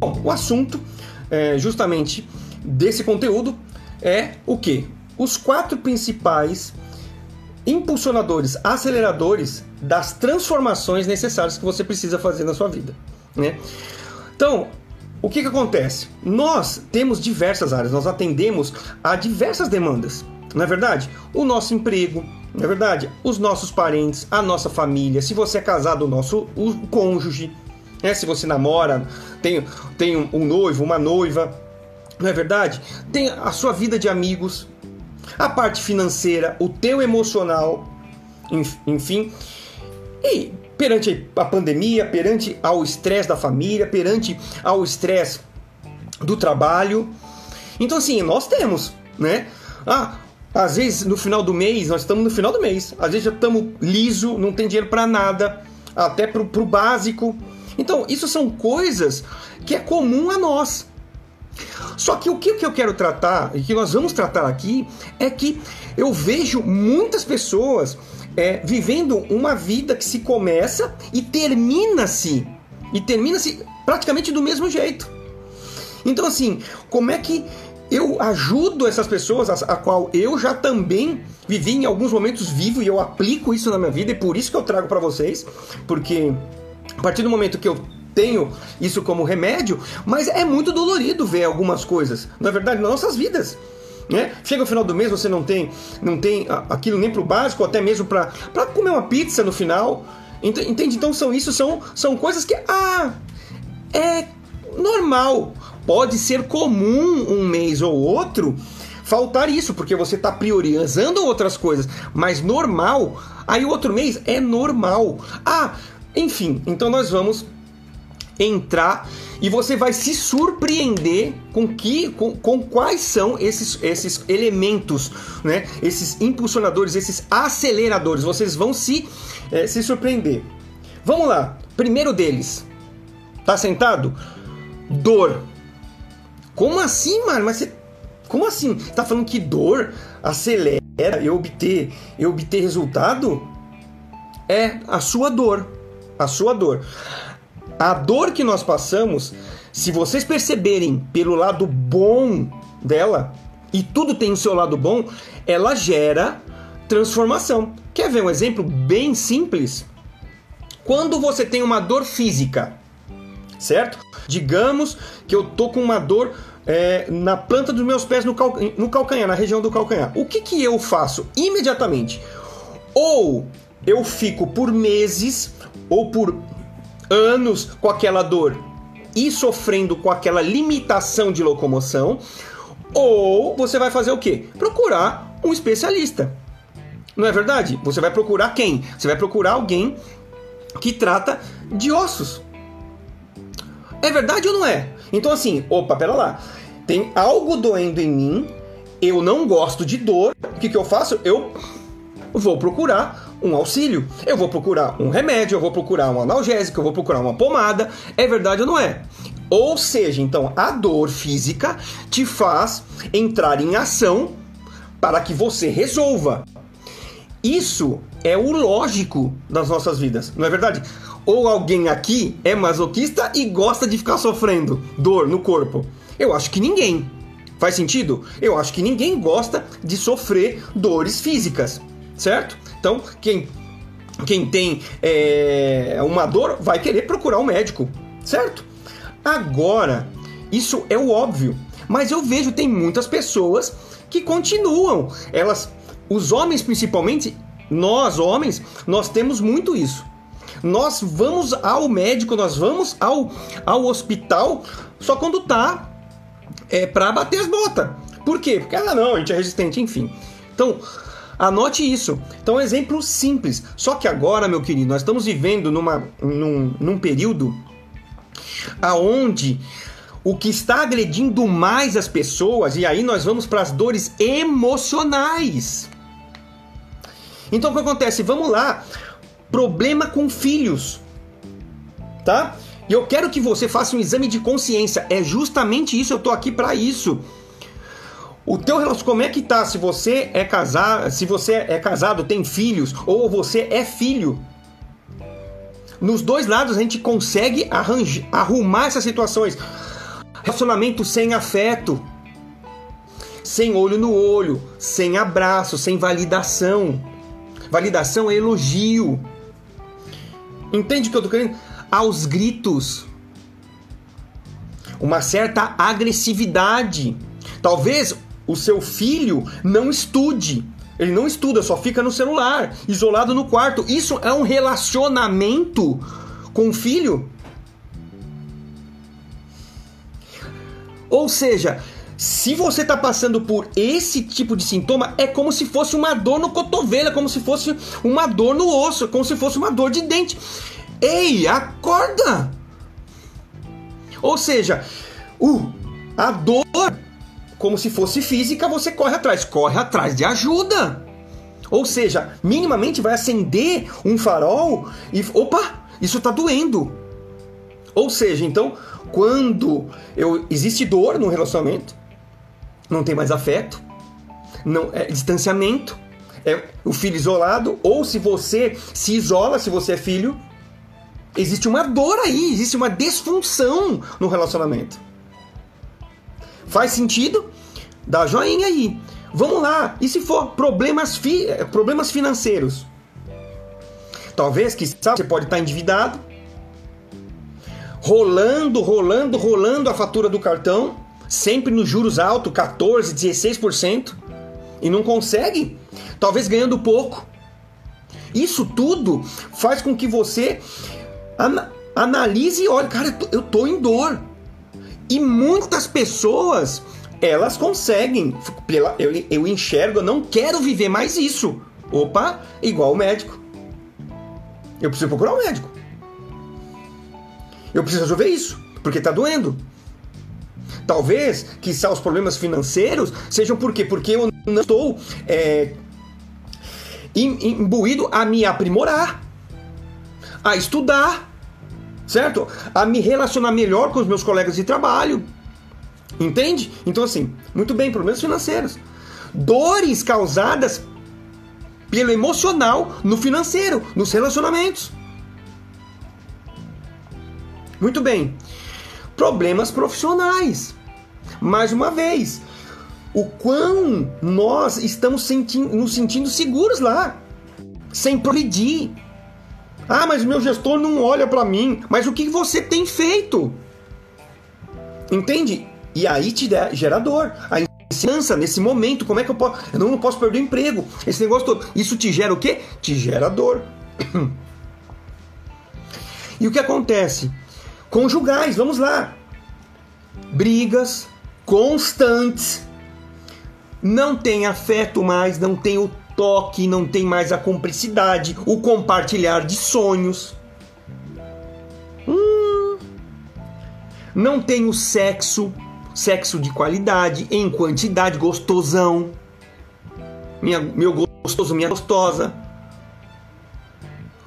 Bom, o assunto é, justamente desse conteúdo é o que? Os quatro principais impulsionadores, aceleradores das transformações necessárias que você precisa fazer na sua vida. Né? Então, o que, que acontece? Nós temos diversas áreas, nós atendemos a diversas demandas. Não é verdade? O nosso emprego, não é verdade? Os nossos parentes, a nossa família, se você é casado, o nosso o cônjuge, né? se você namora, tem, tem um, noivo, uma noiva, não é verdade? Tem a sua vida de amigos, a parte financeira, o teu emocional, enfim. E perante a pandemia, perante ao estresse da família, perante ao estresse do trabalho. Então assim, nós temos, né? Ah, às vezes no final do mês, nós estamos no final do mês, às vezes já estamos liso, não tem dinheiro para nada, até pro, pro básico. Então, isso são coisas que é comum a nós. Só que o que eu quero tratar, e que nós vamos tratar aqui, é que eu vejo muitas pessoas é, vivendo uma vida que se começa e termina-se. E termina-se praticamente do mesmo jeito. Então, assim, como é que eu ajudo essas pessoas, a, a, qual eu já também vivi em alguns momentos vivo e eu aplico isso na minha vida, e por isso que eu trago para vocês, porque a partir do momento que eu tenho isso como remédio, mas é muito dolorido ver algumas coisas, na verdade, nas nossas vidas. Né? Chega o final do mês, você não tem, não tem aquilo nem para o básico, até mesmo para comer uma pizza no final. Entende? Então são isso, são, são coisas que ah, é normal. Pode ser comum um mês ou outro faltar isso, porque você está priorizando outras coisas, mas normal, aí outro mês é normal. Ah, enfim, então nós vamos entrar e você vai se surpreender com que com, com quais são esses, esses elementos, né? Esses impulsionadores, esses aceleradores. Vocês vão se é, se surpreender. Vamos lá. Primeiro deles. Tá sentado? Dor. Como assim, mano? Mas você como assim? Tá falando que dor acelera eu obter eu obter resultado? É a sua dor. A sua dor. A dor que nós passamos, se vocês perceberem pelo lado bom dela, e tudo tem o seu lado bom, ela gera transformação. Quer ver um exemplo bem simples? Quando você tem uma dor física, certo? Digamos que eu tô com uma dor é, na planta dos meus pés no, cal, no calcanhar, na região do calcanhar. O que, que eu faço imediatamente? Ou eu fico por meses ou por anos com aquela dor e sofrendo com aquela limitação de locomoção, ou você vai fazer o quê? Procurar um especialista. Não é verdade? Você vai procurar quem? Você vai procurar alguém que trata de ossos. É verdade ou não é? Então assim, opa, pera lá. Tem algo doendo em mim, eu não gosto de dor. O que, que eu faço? Eu vou procurar um auxílio, eu vou procurar um remédio, eu vou procurar um analgésico, eu vou procurar uma pomada. É verdade ou não é? Ou seja, então a dor física te faz entrar em ação para que você resolva. Isso é o lógico das nossas vidas, não é verdade? Ou alguém aqui é masoquista e gosta de ficar sofrendo dor no corpo? Eu acho que ninguém. Faz sentido? Eu acho que ninguém gosta de sofrer dores físicas, certo? Então, quem, quem tem é, uma dor vai querer procurar um médico, certo? Agora, isso é o óbvio, mas eu vejo tem muitas pessoas que continuam. Elas, os homens principalmente, nós homens, nós temos muito isso. Nós vamos ao médico, nós vamos ao, ao hospital só quando tá é, para bater as botas. Por quê? Porque, ah, não, a gente é resistente, enfim. Então, Anote isso. Então, um exemplo simples. Só que agora, meu querido, nós estamos vivendo numa, num, num período aonde o que está agredindo mais as pessoas, e aí nós vamos para as dores emocionais. Então o que acontece? Vamos lá. Problema com filhos. Tá? E eu quero que você faça um exame de consciência. É justamente isso, eu tô aqui para isso. O teu relacionamento, como é que tá? Se você é casado, se você é casado, tem filhos, ou você é filho. nos dois lados a gente consegue arranjar, arrumar essas situações. Relacionamento sem afeto, sem olho no olho, sem abraço, sem validação. Validação é elogio. Entende o que eu tô querendo? Aos gritos. Uma certa agressividade. Talvez o seu filho não estude. Ele não estuda, só fica no celular, isolado no quarto. Isso é um relacionamento com o filho? Ou seja, se você está passando por esse tipo de sintoma, é como se fosse uma dor no cotovelo, como se fosse uma dor no osso, como se fosse uma dor de dente. Ei, acorda! Ou seja, uh, a dor, como se fosse física, você corre atrás, corre atrás de ajuda. Ou seja, minimamente vai acender um farol e opa, isso está doendo. Ou seja, então, quando eu, existe dor no relacionamento, não tem mais afeto, não é distanciamento, é o filho isolado, ou se você se isola, se você é filho, existe uma dor aí, existe uma disfunção no relacionamento. Faz sentido? Dá joinha aí. Vamos lá. E se for problemas, fi problemas financeiros? Talvez que você pode estar endividado, rolando, rolando, rolando a fatura do cartão, sempre nos juros altos, 14, 16%, e não consegue, talvez ganhando pouco. Isso tudo faz com que você analise e olhe, cara, eu tô em dor. E muitas pessoas, elas conseguem. Eu, eu enxergo, eu não quero viver mais isso. Opa, igual o médico. Eu preciso procurar um médico. Eu preciso resolver isso, porque tá doendo. Talvez, que os problemas financeiros sejam por quê? Porque eu não estou é, imbuído a me aprimorar, a estudar, certo? A me relacionar melhor com os meus colegas de trabalho. Entende? Então, assim, muito bem, problemas financeiros. Dores causadas pelo emocional no financeiro, nos relacionamentos. Muito bem. Problemas profissionais. Mais uma vez, o quão nós estamos sentindo, nos sentindo seguros lá, sem progredir, ah, mas meu gestor não olha para mim. Mas o que você tem feito? Entende? E aí te gera dor. A insegurança nesse momento, como é que eu posso. Eu não posso perder o emprego. Esse negócio todo. Isso te gera o quê? Te gera dor. E o que acontece? Conjugais, vamos lá. Brigas constantes. Não tem afeto mais, não tem o toque, não tem mais a cumplicidade, o compartilhar de sonhos. Hum, não tem o sexo, sexo de qualidade, em quantidade, gostosão. Minha, meu gostoso, minha gostosa.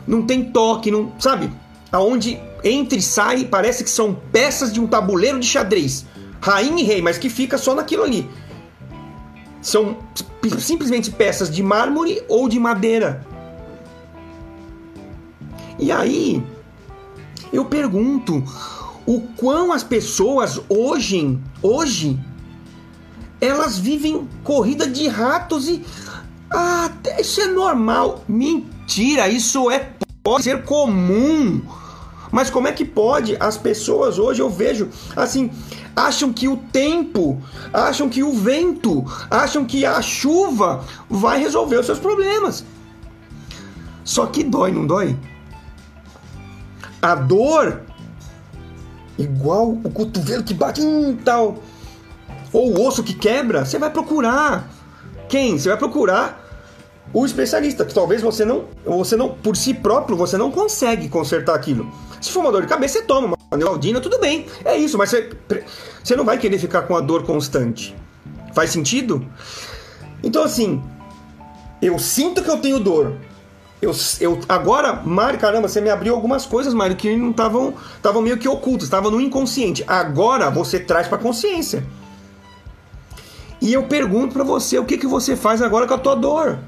Não tem toque, não, sabe? Aonde entra e sai, parece que são peças de um tabuleiro de xadrez. Rainha e rei, mas que fica só naquilo ali. São simplesmente peças de mármore ou de madeira. E aí, eu pergunto, o quão as pessoas hoje, hoje, elas vivem corrida de ratos e ah, isso é normal. Mentira, isso é pode ser comum. Mas como é que pode as pessoas hoje eu vejo assim, acham que o tempo, acham que o vento, acham que a chuva vai resolver os seus problemas. Só que dói, não dói? A dor, igual o cotovelo que bate em tal, ou o osso que quebra, você vai procurar. Quem? Você vai procurar o especialista, que talvez você não, você não, por si próprio, você não consegue consertar aquilo. Se for uma dor de cabeça, você toma uma neuraldina, tudo bem. É isso, mas você, você não vai querer ficar com a dor constante. Faz sentido? Então, assim, eu sinto que eu tenho dor. Eu, eu, agora, Mário, caramba, você me abriu algumas coisas, Mário, que não estavam estavam meio que ocultas, estavam no inconsciente. Agora você traz para consciência. E eu pergunto para você, o que, que você faz agora com a tua dor?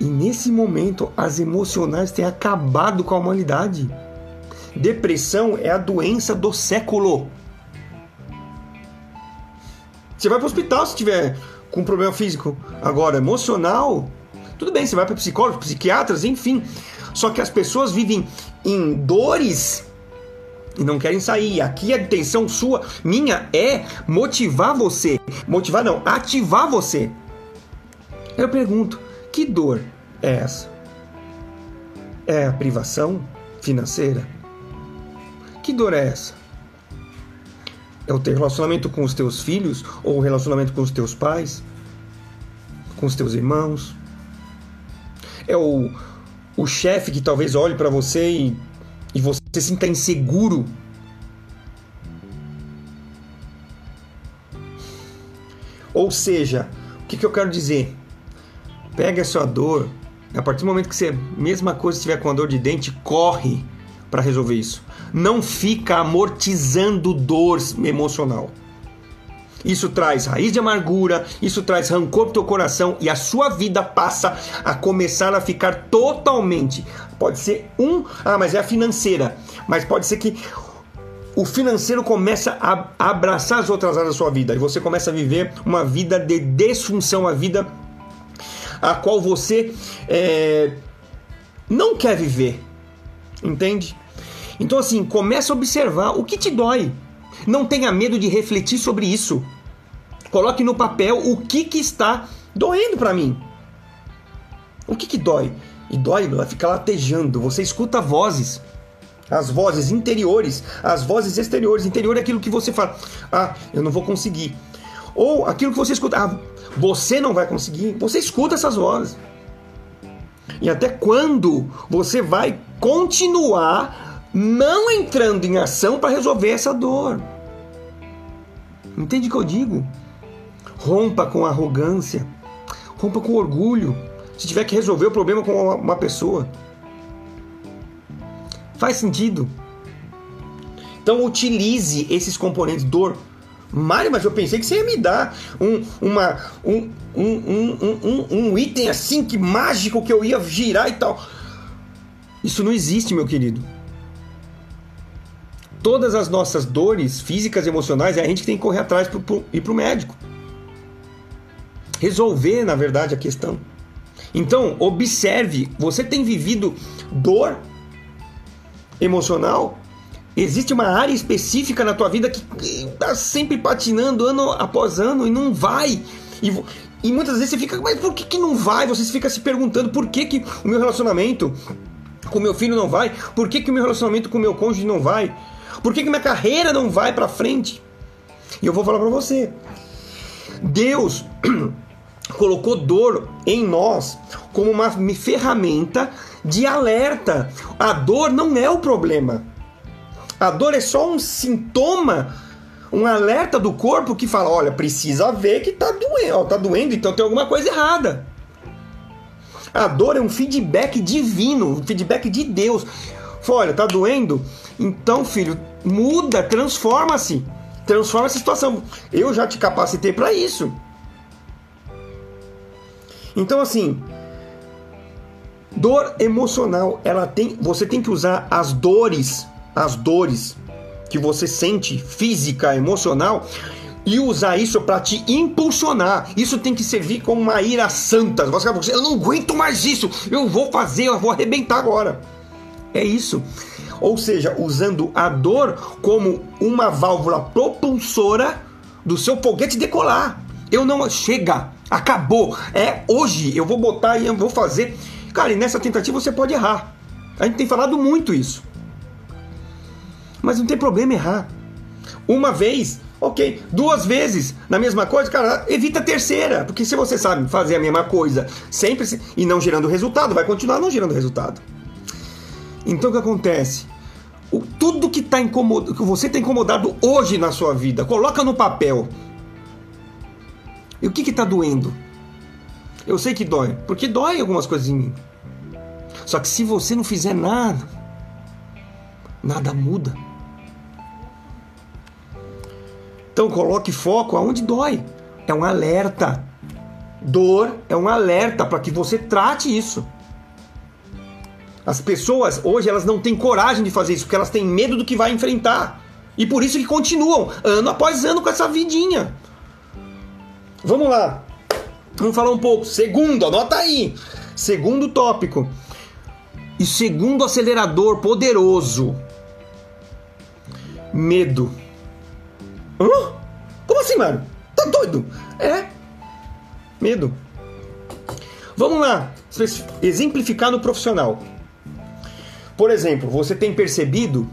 E nesse momento, as emocionais têm acabado com a humanidade. Depressão é a doença do século. Você vai para o hospital se tiver com problema físico. Agora, emocional, tudo bem, você vai para psicólogos, psiquiatras, enfim. Só que as pessoas vivem em dores e não querem sair. Aqui a intenção sua, minha, é motivar você. Motivar não, ativar você. Eu pergunto, que dor é essa? É a privação financeira? Que dor é essa? É o teu relacionamento com os teus filhos ou o relacionamento com os teus pais? Com os teus irmãos? É o, o chefe que talvez olhe para você e, e você se sinta inseguro? Ou seja, o que, que eu quero dizer? Pega a sua dor, a partir do momento que você, mesma coisa, estiver com a dor de dente, corre para resolver isso. Não fica amortizando dor emocional. Isso traz raiz de amargura, isso traz rancor pro teu coração e a sua vida passa a começar a ficar totalmente. Pode ser um, ah, mas é a financeira, mas pode ser que o financeiro começa a abraçar as outras áreas da sua vida e você começa a viver uma vida de desfunção, uma vida a qual você é, não quer viver, entende? Então, assim, começa a observar o que te dói. Não tenha medo de refletir sobre isso. Coloque no papel o que, que está doendo para mim. O que, que dói? E dói, ela fica latejando. Você escuta vozes. As vozes interiores, as vozes exteriores. Interior é aquilo que você fala: Ah, eu não vou conseguir. Ou aquilo que você escuta: Ah, você não vai conseguir. Você escuta essas vozes. E até quando você vai continuar não entrando em ação para resolver essa dor. Entende o que eu digo? Rompa com arrogância, rompa com orgulho. Se tiver que resolver o problema com uma pessoa, faz sentido. Então utilize esses componentes dor. Mário, mas eu pensei que você ia me dar um, uma, um, um, um, um, um item assim que mágico que eu ia girar e tal. Isso não existe, meu querido todas as nossas dores físicas e emocionais, é a gente que tem que correr atrás para ir para o médico. Resolver, na verdade, a questão. Então, observe, você tem vivido dor emocional? Existe uma área específica na tua vida que está sempre patinando ano após ano e não vai. E, e muitas vezes você fica, mas por que, que não vai? Você fica se perguntando por que, que o meu relacionamento com meu filho não vai? Por que, que o meu relacionamento com meu cônjuge não vai? Por que, que minha carreira não vai para frente? E eu vou falar para você. Deus colocou dor em nós como uma ferramenta de alerta. A dor não é o problema. A dor é só um sintoma, um alerta do corpo que fala: olha, precisa ver que tá doendo, tá doendo, então tem alguma coisa errada. A dor é um feedback divino, um feedback de Deus. Olha, tá doendo? Então, filho, muda, transforma-se. Transforma essa situação. Eu já te capacitei para isso. Então, assim, dor emocional, ela tem, você tem que usar as dores, as dores que você sente, física, emocional, e usar isso para te impulsionar. Isso tem que servir como uma ira santa. Você eu não aguento mais isso. Eu vou fazer, eu vou arrebentar agora. É isso ou seja, usando a dor como uma válvula propulsora do seu foguete decolar. Eu não chega, acabou, é hoje, eu vou botar e eu vou fazer. Cara, e nessa tentativa você pode errar. A gente tem falado muito isso. Mas não tem problema errar. Uma vez, ok. Duas vezes na mesma coisa, cara, evita a terceira. Porque se você sabe fazer a mesma coisa sempre e não gerando resultado, vai continuar não gerando resultado. Então o que acontece? O, tudo que, tá incomod... que você está incomodado hoje na sua vida, coloca no papel. E o que está doendo? Eu sei que dói, porque dói algumas coisas em mim. Só que se você não fizer nada, nada muda. Então coloque foco aonde dói. É um alerta. Dor é um alerta para que você trate isso. As pessoas hoje elas não têm coragem de fazer isso porque elas têm medo do que vai enfrentar. E por isso que continuam ano após ano com essa vidinha. Vamos lá. Vamos falar um pouco. Segundo, anota aí. Segundo tópico. E segundo acelerador poderoso. Medo. Hã? Como assim, mano? Tá doido? É. Medo. Vamos lá. Exemplificar no profissional. Por exemplo, você tem percebido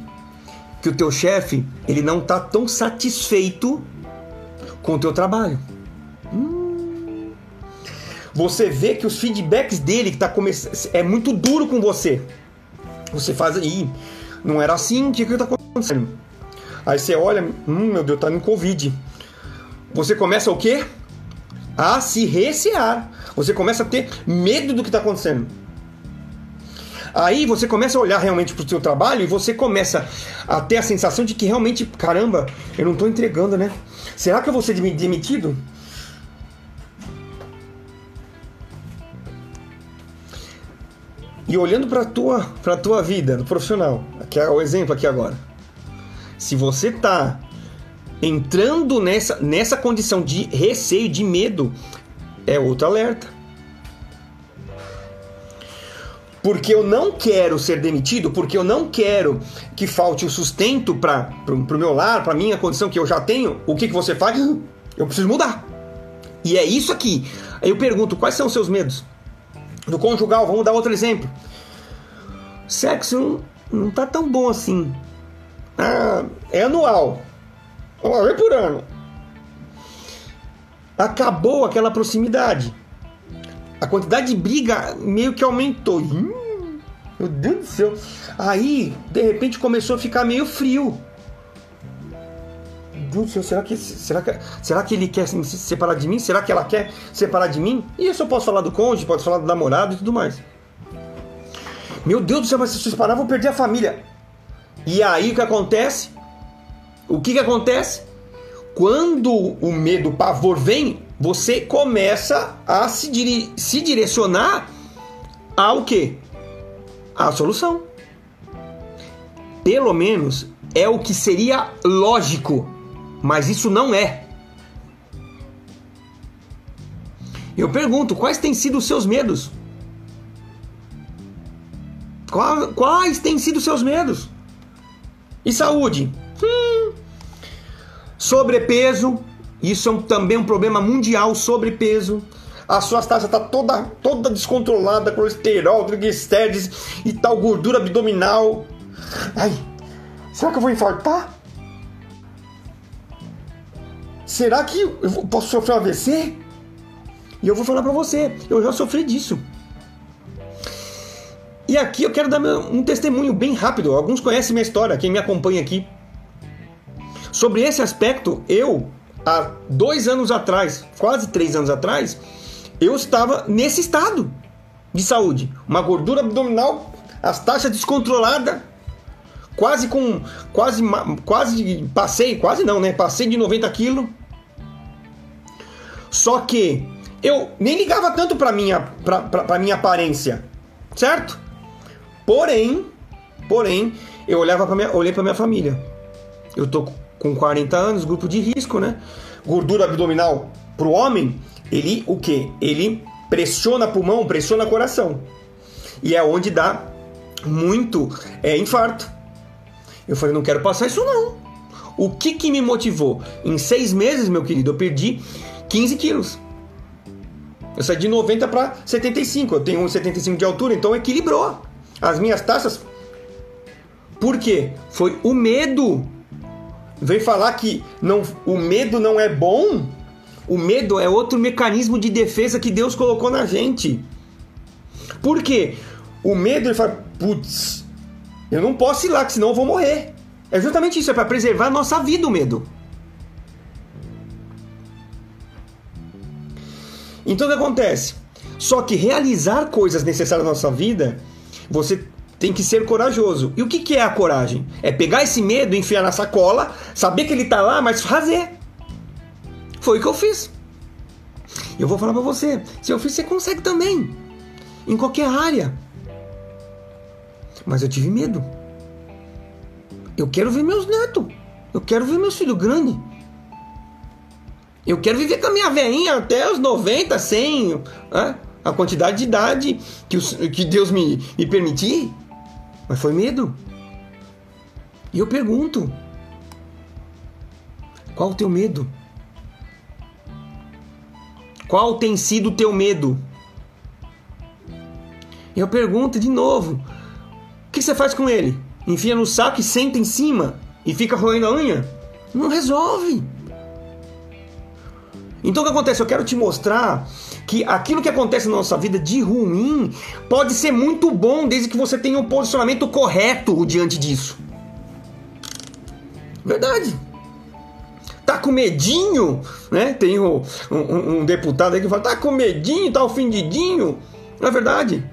que o teu chefe ele não está tão satisfeito com o teu trabalho. Hum. Você vê que os feedbacks dele que tá é muito duro com você. Você faz aí, não era assim, o que que tá acontecendo? Aí você olha, hum, meu Deus, tá no Covid. Você começa o quê? A se recear. Você começa a ter medo do que está acontecendo. Aí você começa a olhar realmente para o seu trabalho e você começa a ter a sensação de que realmente, caramba, eu não estou entregando, né? Será que eu vou ser demitido? E olhando para tua para tua vida no profissional, que é o exemplo aqui agora. Se você está entrando nessa nessa condição de receio, de medo, é outro alerta porque eu não quero ser demitido, porque eu não quero que falte o sustento para o meu lar, para minha condição que eu já tenho, o que, que você faz? Eu preciso mudar. E é isso aqui. Aí eu pergunto, quais são os seus medos? Do conjugal, vamos dar outro exemplo. Sexo não, não tá tão bom assim. Ah, é anual. Uma vez por ano. Acabou aquela proximidade a quantidade de briga meio que aumentou. Hum, meu Deus do céu. Aí, de repente, começou a ficar meio frio. Meu Deus do céu, será que, será, que, será que ele quer se separar de mim? Será que ela quer separar de mim? E isso eu posso falar do cônjuge, posso falar do namorado e tudo mais. Meu Deus do céu, mas se eu separar, eu vou perder a família. E aí o que acontece? O que, que acontece? Quando o medo, o pavor vem, você começa a se, se direcionar ao que? A solução. Pelo menos é o que seria lógico, mas isso não é. Eu pergunto, quais têm sido os seus medos? Quais, quais têm sido os seus medos? E saúde? Hum. Sobrepeso, isso é um, também um problema mundial, sobrepeso. A sua taxa está toda, toda descontrolada, colesterol, triglicérides e tal, gordura abdominal. Ai, será que eu vou infartar? Será que eu posso sofrer um AVC? E eu vou falar para você, eu já sofri disso. E aqui eu quero dar um testemunho bem rápido. Alguns conhecem minha história, quem me acompanha aqui. Sobre esse aspecto, eu há dois anos atrás, quase três anos atrás, eu estava nesse estado de saúde. Uma gordura abdominal, as taxas descontroladas, quase com. Quase, quase passei, quase não, né? Passei de 90 quilos. Só que eu nem ligava tanto para minha, pra, pra, pra minha aparência, certo? Porém, porém, eu olhava para minha, olhei para minha família. Eu tô com 40 anos, grupo de risco, né? Gordura abdominal para o homem, ele o que? Ele pressiona pulmão, pressiona coração. E é onde dá muito é, infarto. Eu falei, não quero passar isso não. O que que me motivou? Em seis meses, meu querido, eu perdi 15 quilos. Eu saí de 90 para 75. Eu tenho 1,75 de altura, então equilibrou. As minhas taxas. Por quê? Foi o medo vem falar que não, o medo não é bom, o medo é outro mecanismo de defesa que Deus colocou na gente. Por quê? O medo ele fala, putz, eu não posso ir lá, que senão eu vou morrer. É justamente isso, é para preservar a nossa vida o medo. Então o que acontece? Só que realizar coisas necessárias na nossa vida, você tem que ser corajoso. E o que, que é a coragem? É pegar esse medo, enfiar na sacola, saber que ele está lá, mas fazer. Foi o que eu fiz. Eu vou falar para você, seu filho você consegue também, em qualquer área. Mas eu tive medo. Eu quero ver meus netos. Eu quero ver meus filhos grandes. Eu quero viver com a minha velhinha até os 90, 100, né? a quantidade de idade que, os, que Deus me, me permitir. Mas foi medo. E eu pergunto: qual o teu medo? Qual tem sido o teu medo? Eu pergunto de novo: o que você faz com ele? Enfia no saco e senta em cima e fica roendo a unha? Não resolve. Então o que acontece? Eu quero te mostrar que aquilo que acontece na nossa vida de ruim pode ser muito bom desde que você tenha um posicionamento correto diante disso. Verdade. Tá com medinho, né? Tem um, um, um deputado aí que fala, tá com medinho, tá ofendidinho. Não é verdade?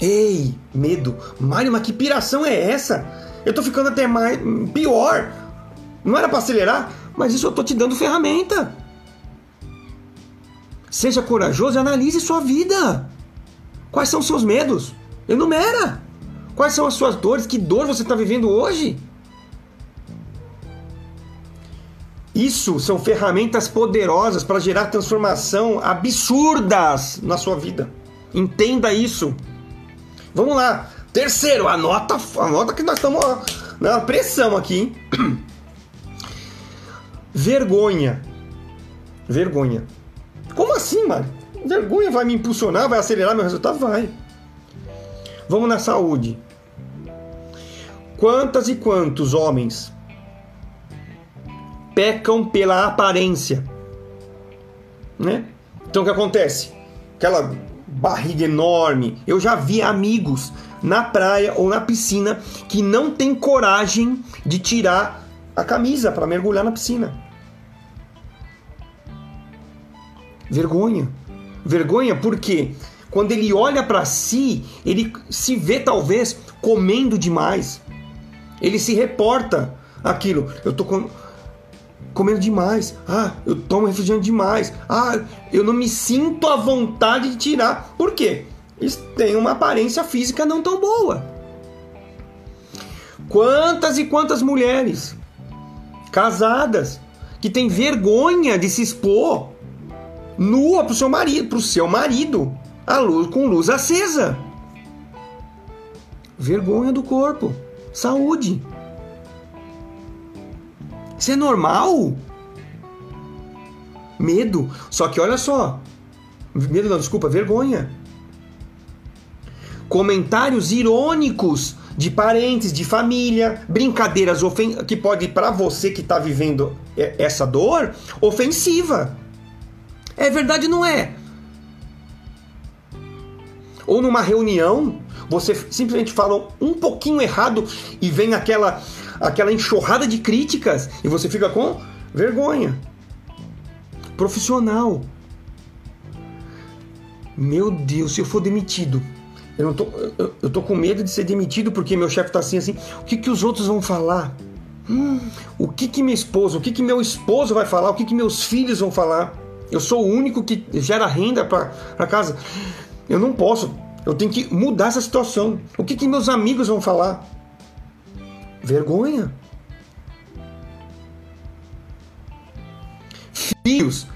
Ei, medo. Mário, mas que piração é essa? Eu tô ficando até mais pior. Não era para acelerar? Mas isso eu tô te dando ferramenta. Seja corajoso e analise sua vida. Quais são os seus medos? Enumera. Quais são as suas dores? Que dor você está vivendo hoje? Isso são ferramentas poderosas para gerar transformação absurdas na sua vida. Entenda isso. Vamos lá. Terceiro, anota, anota que nós estamos na pressão aqui. Vergonha. Vergonha. Como assim, mano? Vergonha vai me impulsionar, vai acelerar meu resultado? Vai. Vamos na saúde. Quantas e quantos homens pecam pela aparência? Né? Então o que acontece? Aquela barriga enorme. Eu já vi amigos na praia ou na piscina que não tem coragem de tirar a camisa para mergulhar na piscina. Vergonha. Vergonha porque quando ele olha para si, ele se vê talvez comendo demais. Ele se reporta aquilo. Eu tô com... comendo demais. Ah, eu tomo refrigerante demais. Ah, eu não me sinto à vontade de tirar. Por quê? Eles uma aparência física não tão boa. Quantas e quantas mulheres casadas que têm vergonha de se expor nua para o seu marido, para o seu marido, a luz com luz acesa. Vergonha do corpo, saúde. Isso é normal? Medo. Só que olha só, medo não, desculpa, vergonha. Comentários irônicos de parentes, de família, brincadeiras que pode para você que está vivendo essa dor ofensiva. É verdade não é? Ou numa reunião, você simplesmente fala um pouquinho errado e vem aquela aquela enxurrada de críticas e você fica com vergonha. Profissional. Meu Deus, se eu for demitido, eu não tô, eu, eu tô com medo de ser demitido porque meu chefe tá assim assim. O que que os outros vão falar? Hum, o que que minha esposa, o que que meu esposo vai falar? O que que meus filhos vão falar? Eu sou o único que gera renda para casa. Eu não posso. Eu tenho que mudar essa situação. O que, que meus amigos vão falar? Vergonha. Filhos,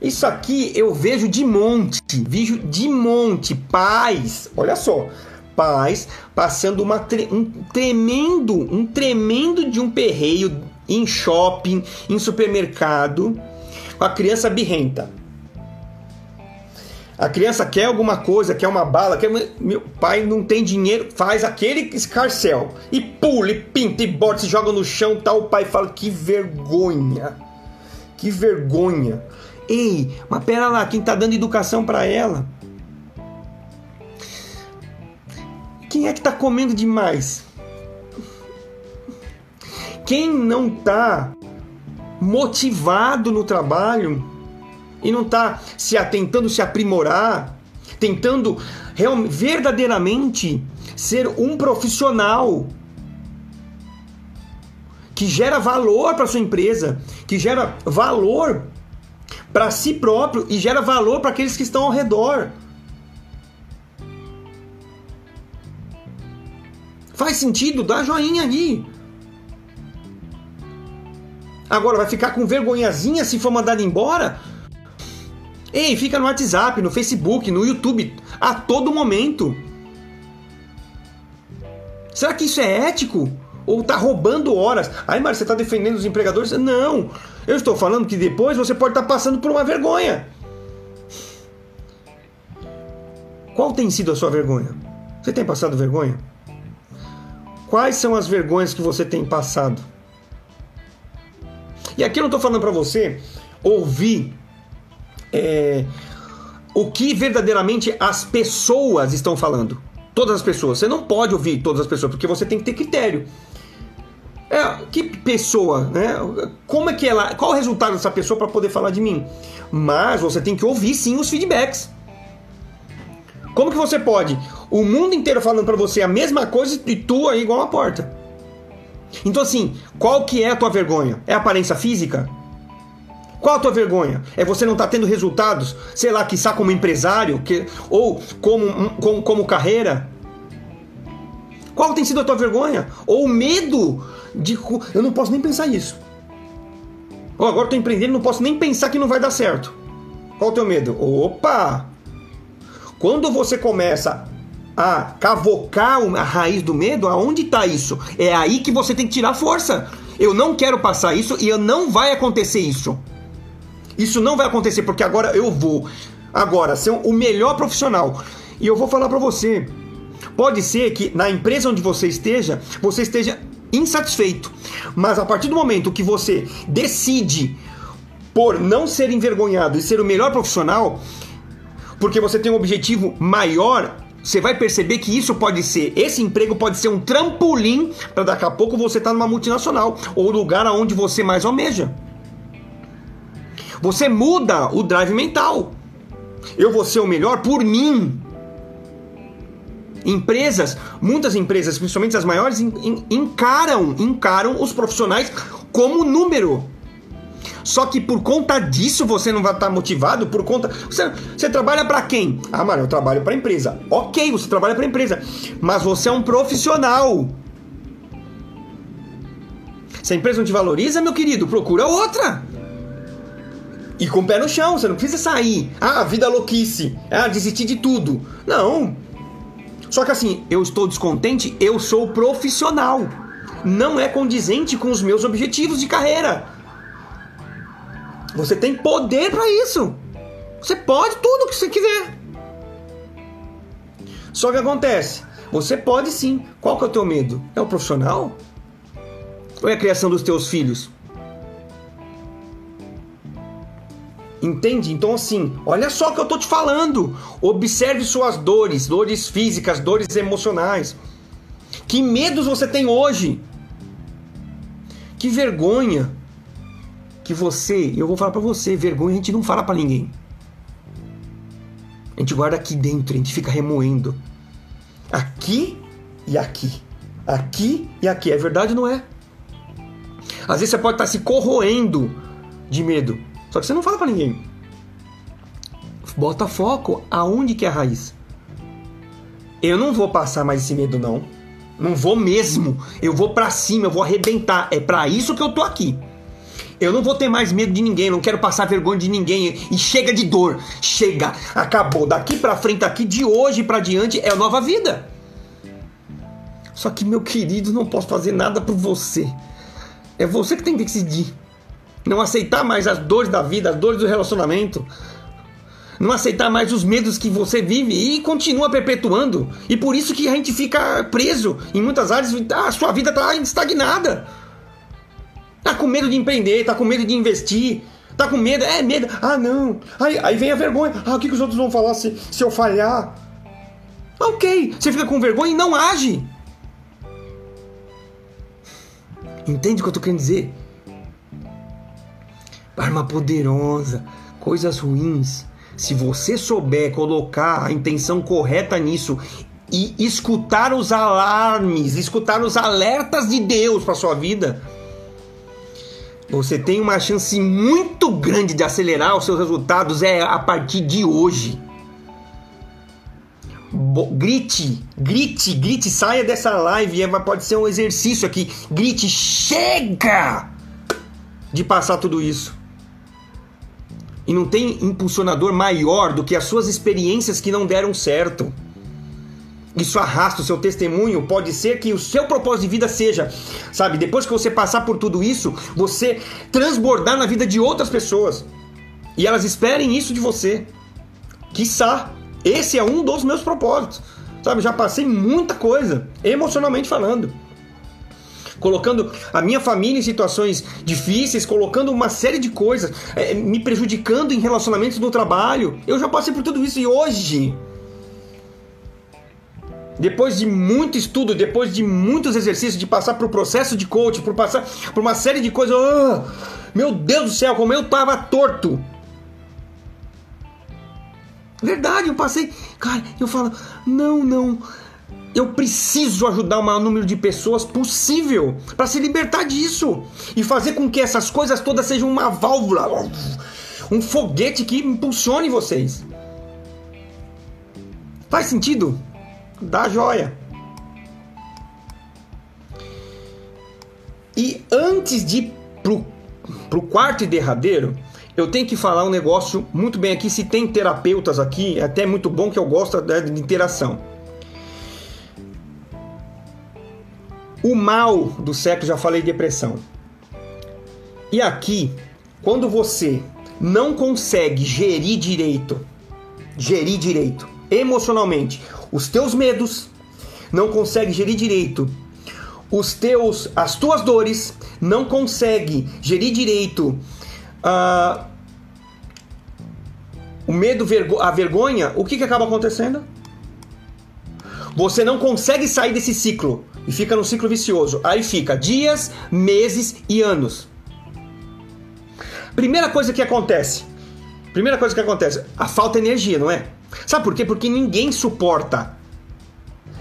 isso aqui eu vejo de monte, vejo de monte. Pais, olha só, pais passando uma, um tremendo, um tremendo de um perreio em shopping, em supermercado a criança birrenta. A criança quer alguma coisa, quer uma bala, quer... meu pai não tem dinheiro, faz aquele escarcel e pula, e pinta, e bota, se joga no chão, tal. O pai fala que vergonha, que vergonha. Ei, mas pera lá, quem tá dando educação para ela? Quem é que tá comendo demais? Quem não tá motivado no trabalho e não está se atentando se aprimorar, tentando real, verdadeiramente ser um profissional que gera valor para sua empresa, que gera valor para si próprio e gera valor para aqueles que estão ao redor. Faz sentido? Dá joinha aí. Agora vai ficar com vergonhazinha se for mandado embora? Ei, fica no WhatsApp, no Facebook, no YouTube, a todo momento. Será que isso é ético? Ou tá roubando horas? Ai, Mário, você tá defendendo os empregadores? Não! Eu estou falando que depois você pode estar tá passando por uma vergonha. Qual tem sido a sua vergonha? Você tem passado vergonha? Quais são as vergonhas que você tem passado? E aqui eu não estou falando para você ouvir é, o que verdadeiramente as pessoas estão falando. Todas as pessoas. Você não pode ouvir todas as pessoas, porque você tem que ter critério. É, que pessoa, né? Como é que ela. Qual o resultado dessa pessoa para poder falar de mim? Mas você tem que ouvir sim os feedbacks. Como que você pode? O mundo inteiro falando para você a mesma coisa e tu aí igual uma porta. Então assim, qual que é a tua vergonha? É a aparência física? Qual a tua vergonha? É você não estar tá tendo resultados, sei lá, quiçá como empresário, que, ou como, como, como carreira? Qual tem sido a tua vergonha? Ou medo de. Eu não posso nem pensar nisso. Ou agora estou empreendendo, não posso nem pensar que não vai dar certo. Qual o teu medo? Opa! Quando você começa a cavocar a raiz do medo, aonde está isso? É aí que você tem que tirar força. Eu não quero passar isso e eu não vai acontecer isso. Isso não vai acontecer porque agora eu vou agora ser o melhor profissional. E eu vou falar para você, pode ser que na empresa onde você esteja, você esteja insatisfeito. Mas a partir do momento que você decide por não ser envergonhado e ser o melhor profissional, porque você tem um objetivo maior, você vai perceber que isso pode ser, esse emprego pode ser um trampolim para daqui a pouco você estar tá numa multinacional ou lugar aonde você mais almeja. Você muda o drive mental. Eu vou ser o melhor por mim. Empresas, muitas empresas, principalmente as maiores, encaram, encaram os profissionais como número. Só que por conta disso você não vai estar motivado por conta. Você, você trabalha para quem? Ah, mano, eu trabalho para empresa. Ok, você trabalha para empresa, mas você é um profissional. Se a empresa não te valoriza, meu querido, procura outra. E com o pé no chão, você não precisa sair. Ah, vida louquice. Ah, desistir de tudo. Não. Só que assim, eu estou descontente, eu sou profissional. Não é condizente com os meus objetivos de carreira. Você tem poder para isso. Você pode tudo o que você quiser. Só que acontece, você pode sim. Qual que é o teu medo? É o profissional? Ou é a criação dos teus filhos? Entende? Então, assim, olha só o que eu tô te falando. Observe suas dores, dores físicas, dores emocionais. Que medos você tem hoje? Que vergonha que você, eu vou falar para você, vergonha a gente não fala para ninguém. A gente guarda aqui dentro, a gente fica remoendo. Aqui e aqui. Aqui e aqui. É verdade ou não é? Às vezes você pode estar se corroendo de medo. Só que você não fala para ninguém. Bota foco aonde que é a raiz. Eu não vou passar mais esse medo não. Não vou mesmo. Eu vou para cima, eu vou arrebentar. É para isso que eu tô aqui. Eu não vou ter mais medo de ninguém, não quero passar vergonha de ninguém. E chega de dor. Chega. Acabou. Daqui para frente, aqui de hoje para diante é a nova vida. Só que, meu querido, não posso fazer nada por você. É você que tem que decidir. Não aceitar mais as dores da vida, as dores do relacionamento. Não aceitar mais os medos que você vive e continua perpetuando. E por isso que a gente fica preso em muitas áreas. A sua vida está estagnada. Tá com medo de empreender, tá com medo de investir, tá com medo, é medo. Ah, não. Aí, aí vem a vergonha. Ah, o que, que os outros vão falar se, se eu falhar? Ok, você fica com vergonha e não age. Entende o que eu tô querendo dizer? Arma poderosa, coisas ruins. Se você souber colocar a intenção correta nisso e escutar os alarmes, escutar os alertas de Deus para sua vida, você tem uma chance muito grande de acelerar os seus resultados é a partir de hoje. Bo grite, grite, grite, saia dessa live. É, pode ser um exercício aqui. Grite, chega de passar tudo isso. E não tem impulsionador maior do que as suas experiências que não deram certo. Isso arrasta o seu testemunho. Pode ser que o seu propósito de vida seja, sabe, depois que você passar por tudo isso, você transbordar na vida de outras pessoas. E elas esperem isso de você. Quiçá, esse é um dos meus propósitos. Sabe, já passei muita coisa, emocionalmente falando colocando a minha família em situações difíceis, colocando uma série de coisas, é, me prejudicando em relacionamentos no trabalho. Eu já passei por tudo isso e hoje, depois de muito estudo, depois de muitos exercícios, de passar por processo de coach, por passar por uma série de coisas, oh, meu Deus do céu, como eu tava torto. Verdade, eu passei, cara, eu falo, não, não, eu preciso ajudar o maior número de pessoas possível para se libertar disso e fazer com que essas coisas todas sejam uma válvula, um foguete que impulsione vocês. Faz sentido? Dá joia. E antes de ir pro, pro quarto e derradeiro, eu tenho que falar um negócio muito bem aqui. Se tem terapeutas aqui, é até muito bom que eu gosto de interação. O mal do século, já falei depressão. E aqui, quando você não consegue gerir direito, gerir direito emocionalmente os teus medos, não consegue gerir direito os teus as tuas dores, não consegue gerir direito uh, o medo, a vergonha, o que, que acaba acontecendo? Você não consegue sair desse ciclo e fica no ciclo vicioso. Aí fica dias, meses e anos. Primeira coisa que acontece. Primeira coisa que acontece, a falta de energia, não é? Sabe por quê? Porque ninguém suporta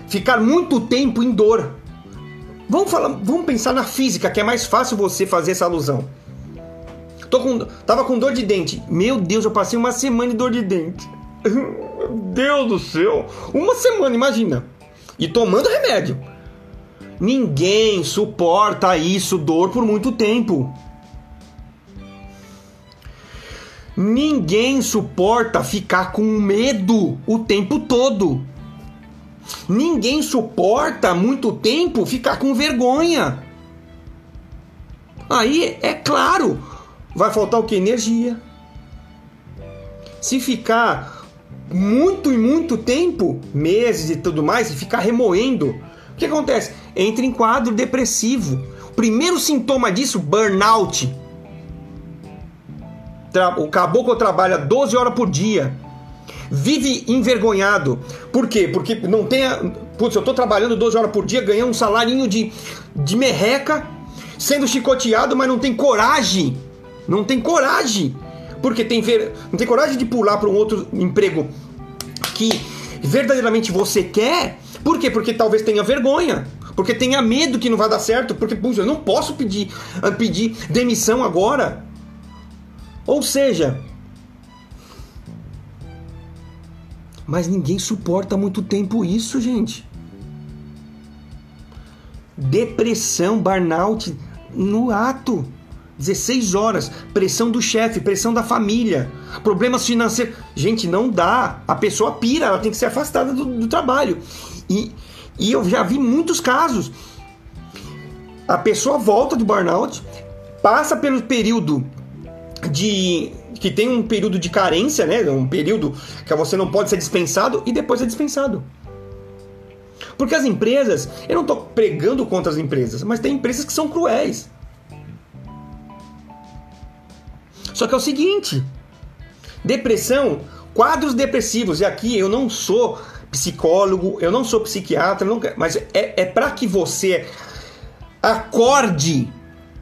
ficar muito tempo em dor. Vamos falar, vamos pensar na física, que é mais fácil você fazer essa alusão. Tô com, tava com dor de dente. Meu Deus, eu passei uma semana de dor de dente. Meu Deus do céu. Uma semana, imagina. E tomando remédio. Ninguém suporta isso, dor, por muito tempo. Ninguém suporta ficar com medo o tempo todo. Ninguém suporta muito tempo ficar com vergonha. Aí é claro, vai faltar o que? Energia. Se ficar muito e muito tempo, meses e tudo mais, e ficar remoendo, o que acontece? Entra em quadro depressivo. O primeiro sintoma disso, burnout. O caboclo trabalha 12 horas por dia. Vive envergonhado. Por quê? Porque não tem. A... Putz, eu tô trabalhando 12 horas por dia, ganhando um salarinho de, de merreca, sendo chicoteado, mas não tem coragem. Não tem coragem. Porque tem ver... não tem coragem de pular para um outro emprego que verdadeiramente você quer. Por quê? Porque talvez tenha vergonha porque tenha medo que não vai dar certo, porque puxa, eu não posso pedir, ah, pedir demissão agora. Ou seja, mas ninguém suporta muito tempo isso, gente. Depressão, burnout no ato. 16 horas, pressão do chefe, pressão da família, problemas financeiros. Gente, não dá. A pessoa pira, ela tem que ser afastada do, do trabalho. E e eu já vi muitos casos. A pessoa volta do burnout, passa pelo período de que tem um período de carência, né? Um período que você não pode ser dispensado e depois é dispensado. Porque as empresas, eu não estou pregando contra as empresas, mas tem empresas que são cruéis. Só que é o seguinte: depressão, quadros depressivos, e aqui eu não sou psicólogo, eu não sou psiquiatra, não, mas é, é para que você acorde,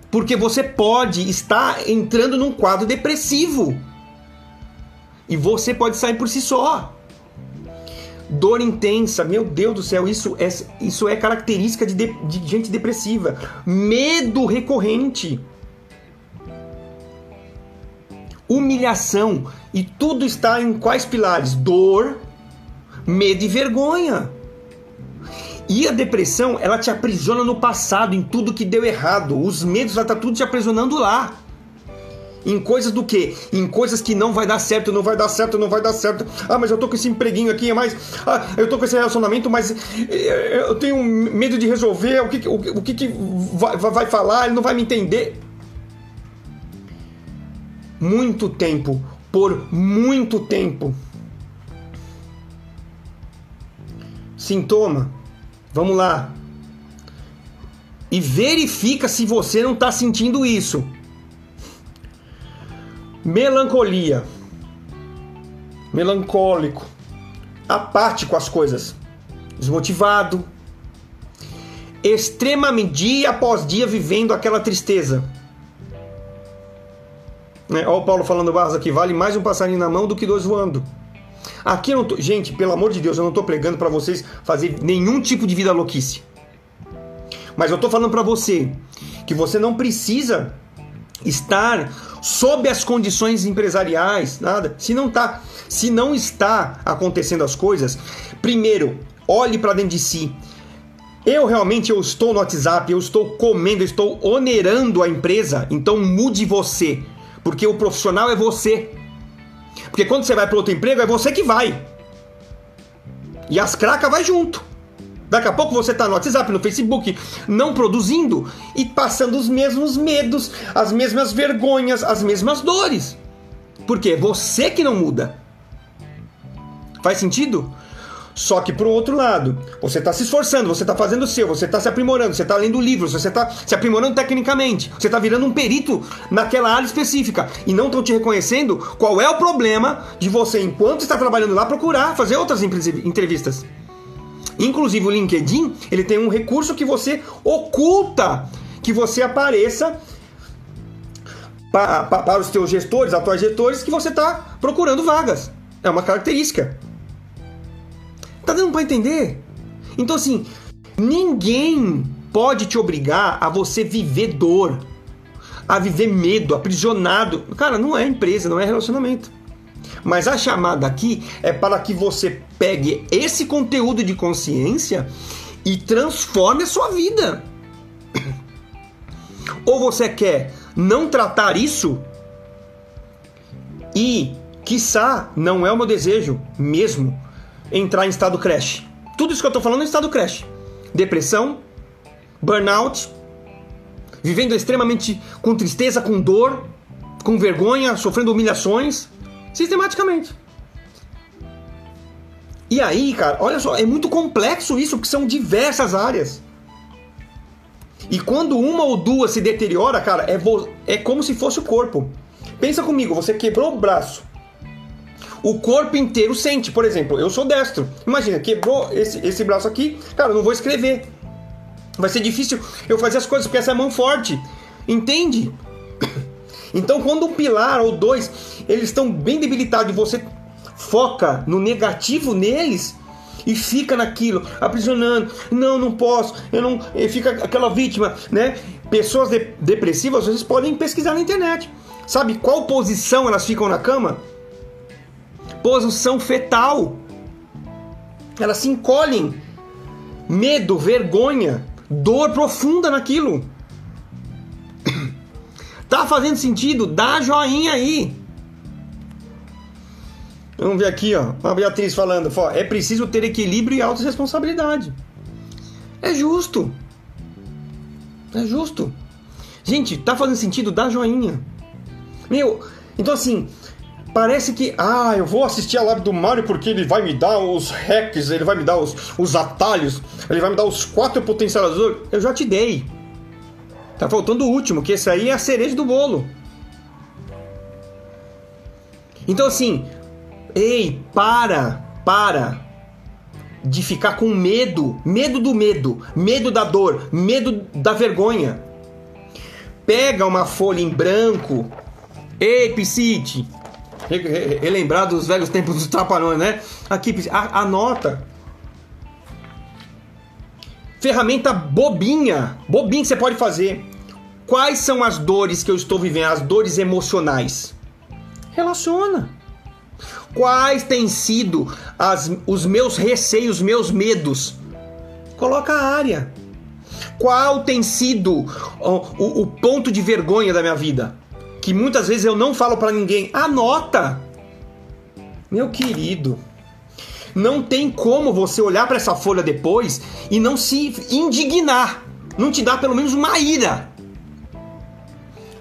porque você pode estar entrando num quadro depressivo e você pode sair por si só. Dor intensa, meu Deus do céu, isso é, isso é característica de, de, de gente depressiva. Medo recorrente. humilhação. E tudo está em quais pilares? Dor, medo e vergonha. E a depressão, ela te aprisiona no passado, em tudo que deu errado. Os medos, ela tá tudo te aprisionando lá. Em coisas do quê? Em coisas que não vai dar certo, não vai dar certo, não vai dar certo. Ah, mas eu tô com esse empreguinho aqui, mas ah, eu tô com esse relacionamento, mas eh, eu tenho medo de resolver. O que, o, o que, que vai, vai falar? Ele não vai me entender. Muito tempo, por muito tempo. Sintoma. Vamos lá. E verifica se você não está sentindo isso. Melancolia. Melancólico. Apático as coisas. Desmotivado. Extremamente dia após dia vivendo aquela tristeza. Né? Olha o Paulo falando Barros aqui, vale mais um passarinho na mão do que dois voando. Aqui eu não tô, gente, pelo amor de Deus, eu não estou pregando para vocês fazer nenhum tipo de vida louquice. Mas eu estou falando para você que você não precisa estar sob as condições empresariais, nada. Se não tá, se não está acontecendo as coisas, primeiro, olhe para dentro de si. Eu realmente eu estou no WhatsApp, eu estou comendo, eu estou onerando a empresa, então mude você, porque o profissional é você. Porque quando você vai para outro emprego, é você que vai. E as cracas vai junto. Daqui a pouco você está no WhatsApp, no Facebook, não produzindo e passando os mesmos medos, as mesmas vergonhas, as mesmas dores. Porque é você que não muda. Faz sentido? Só que pro outro lado, você está se esforçando, você está fazendo o seu, você está se aprimorando, você está lendo livros, você está se aprimorando tecnicamente, você está virando um perito naquela área específica e não estão te reconhecendo qual é o problema de você, enquanto está trabalhando lá, procurar fazer outras entrevistas. Inclusive o LinkedIn, ele tem um recurso que você oculta que você apareça para, para, os teus gestores, atuais gestores, que você está procurando vagas. É uma característica. Tá dando para entender? Então assim, ninguém pode te obrigar a você viver dor, a viver medo, aprisionado. Cara, não é empresa, não é relacionamento. Mas a chamada aqui é para que você pegue esse conteúdo de consciência e transforme a sua vida. Ou você quer não tratar isso e, quiçá, não é o meu desejo mesmo, entrar em estado crash. Tudo isso que eu estou falando é estado crash. Depressão, burnout, vivendo extremamente com tristeza, com dor, com vergonha, sofrendo humilhações, Sistematicamente. E aí, cara, olha só, é muito complexo isso, porque são diversas áreas. E quando uma ou duas se deteriora, cara, é, é como se fosse o corpo. Pensa comigo, você quebrou o braço. O corpo inteiro sente, por exemplo, eu sou destro. Imagina, quebrou esse, esse braço aqui, cara, eu não vou escrever. Vai ser difícil eu fazer as coisas porque essa é mão forte. Entende? Então, quando um pilar ou dois eles estão bem debilitados e você foca no negativo neles e fica naquilo, aprisionando, não, não posso, eu não, e fica aquela vítima, né? Pessoas de, depressivas, vocês podem pesquisar na internet. Sabe qual posição elas ficam na cama? Posição fetal. Elas se encolhem. Medo, vergonha, dor profunda naquilo. Tá fazendo sentido? Dá joinha aí. Vamos ver aqui, ó. A Beatriz falando, é preciso ter equilíbrio e autorresponsabilidade. É justo. É justo. Gente, tá fazendo sentido? Dá joinha. Meu, então assim, parece que, ah, eu vou assistir a live do Mario porque ele vai me dar os hacks, ele vai me dar os, os atalhos, ele vai me dar os quatro potencializadores. Eu já te dei. Tá faltando o último, que esse aí é a cereja do bolo. Então assim, ei, para, para de ficar com medo, medo do medo, medo da dor, medo da vergonha. Pega uma folha em branco, ei, Piscite, relembrar dos velhos tempos dos trapalhões, né? Aqui, anota ferramenta bobinha, bobinha que você pode fazer. Quais são as dores que eu estou vivendo, as dores emocionais? Relaciona. Quais têm sido as, os meus receios, meus medos? Coloca a área. Qual tem sido o, o, o ponto de vergonha da minha vida? Que muitas vezes eu não falo para ninguém. Anota! Meu querido, não tem como você olhar para essa folha depois e não se indignar. Não te dá pelo menos uma ira.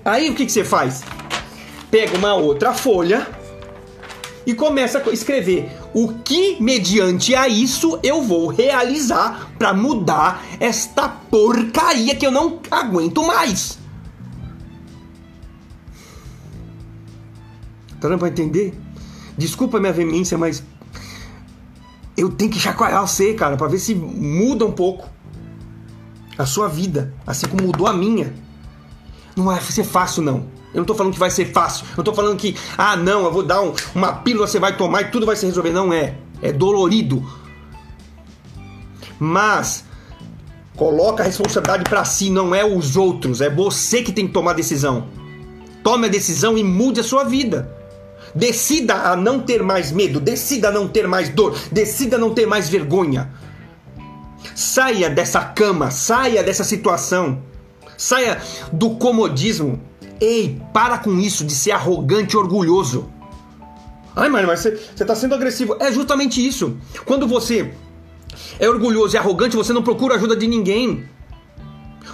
Aí o que, que você faz? Pega uma outra folha e começa a escrever o que, mediante a isso, eu vou realizar para mudar esta porcaria que eu não aguento mais. Tá dando pra entender? Desculpa a minha veemência, mas eu tenho que chacoalhar você, cara, para ver se muda um pouco a sua vida, assim como mudou a minha. Não vai ser fácil, não. Eu não tô falando que vai ser fácil. Eu tô falando que, ah, não, eu vou dar um, uma pílula, você vai tomar e tudo vai se resolver. Não é. É dolorido. Mas coloca a responsabilidade para si, não é os outros. É você que tem que tomar a decisão. Tome a decisão e mude a sua vida. Decida a não ter mais medo, decida a não ter mais dor, decida a não ter mais vergonha. Saia dessa cama, saia dessa situação. Saia do comodismo. Ei, para com isso de ser arrogante e orgulhoso. Ai, mano, mas você está sendo agressivo. É justamente isso. Quando você é orgulhoso e arrogante, você não procura ajuda de ninguém.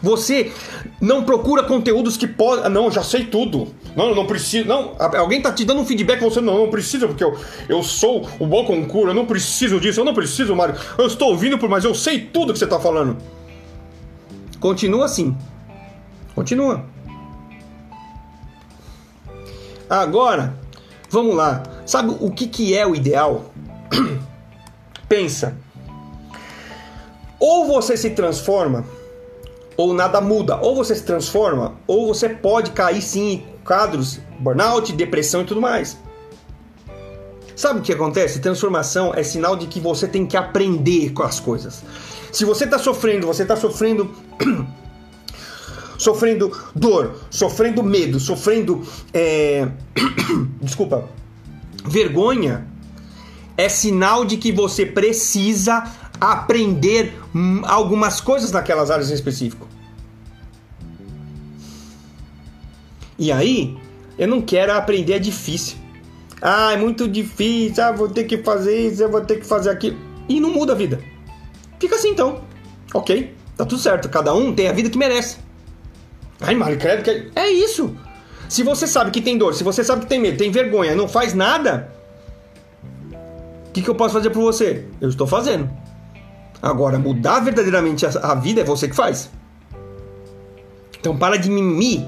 Você não procura conteúdos que podem. Ah, não, já sei tudo. Não, não preciso. Não, alguém tá te dando um feedback você não, não precisa, porque eu, eu sou o bom concurso, eu não preciso disso, eu não preciso, Mário. Eu estou ouvindo, por mas eu sei tudo que você está falando. Continua assim. Continua. Agora, vamos lá. Sabe o que, que é o ideal? Pensa. Ou você se transforma, ou nada muda. Ou você se transforma, ou você pode cair sim quadros, burnout, depressão e tudo mais. Sabe o que acontece? Transformação é sinal de que você tem que aprender com as coisas. Se você está sofrendo, você está sofrendo sofrendo dor, sofrendo medo, sofrendo. É... Desculpa. Vergonha, é sinal de que você precisa aprender algumas coisas naquelas áreas em específico. E aí, eu não quero aprender, é difícil. Ah, é muito difícil, ah, vou ter que fazer isso, eu vou ter que fazer aquilo. E não muda a vida. Fica assim então. Ok, tá tudo certo. Cada um tem a vida que merece. Ai, Mário, credo que. É isso! Se você sabe que tem dor, se você sabe que tem medo, tem vergonha, não faz nada, o que, que eu posso fazer por você? Eu estou fazendo. Agora, mudar verdadeiramente a, vida é você que faz. Então para de mimimi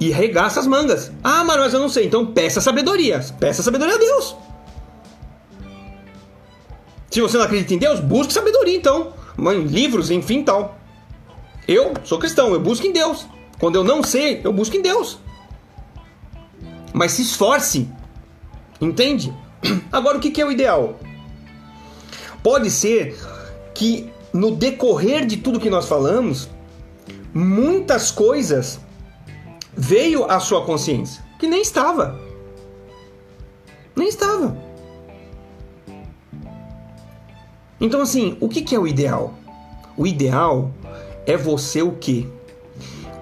e regaça as mangas. Ah, mas eu não sei. Então peça sabedoria. Peça sabedoria a Deus. Se você não acredita em Deus, busque sabedoria então. Em livros, enfim, tal. Eu sou cristão, eu busco em Deus. Quando eu não sei, eu busco em Deus. Mas se esforce. Entende? Agora, o que é o ideal? Pode ser que no decorrer de tudo que nós falamos, muitas coisas veio à sua consciência que nem estava. Nem estava. Então, assim, o que é o ideal? O ideal é você o quê?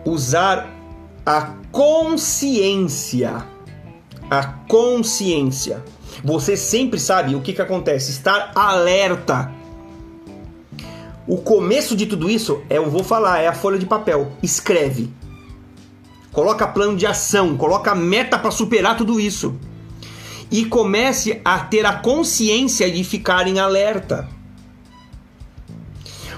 usar a consciência. A consciência. Você sempre sabe o que, que acontece, estar alerta. O começo de tudo isso é, eu vou falar, é a folha de papel. Escreve. Coloca plano de ação, coloca meta para superar tudo isso. E comece a ter a consciência de ficar em alerta.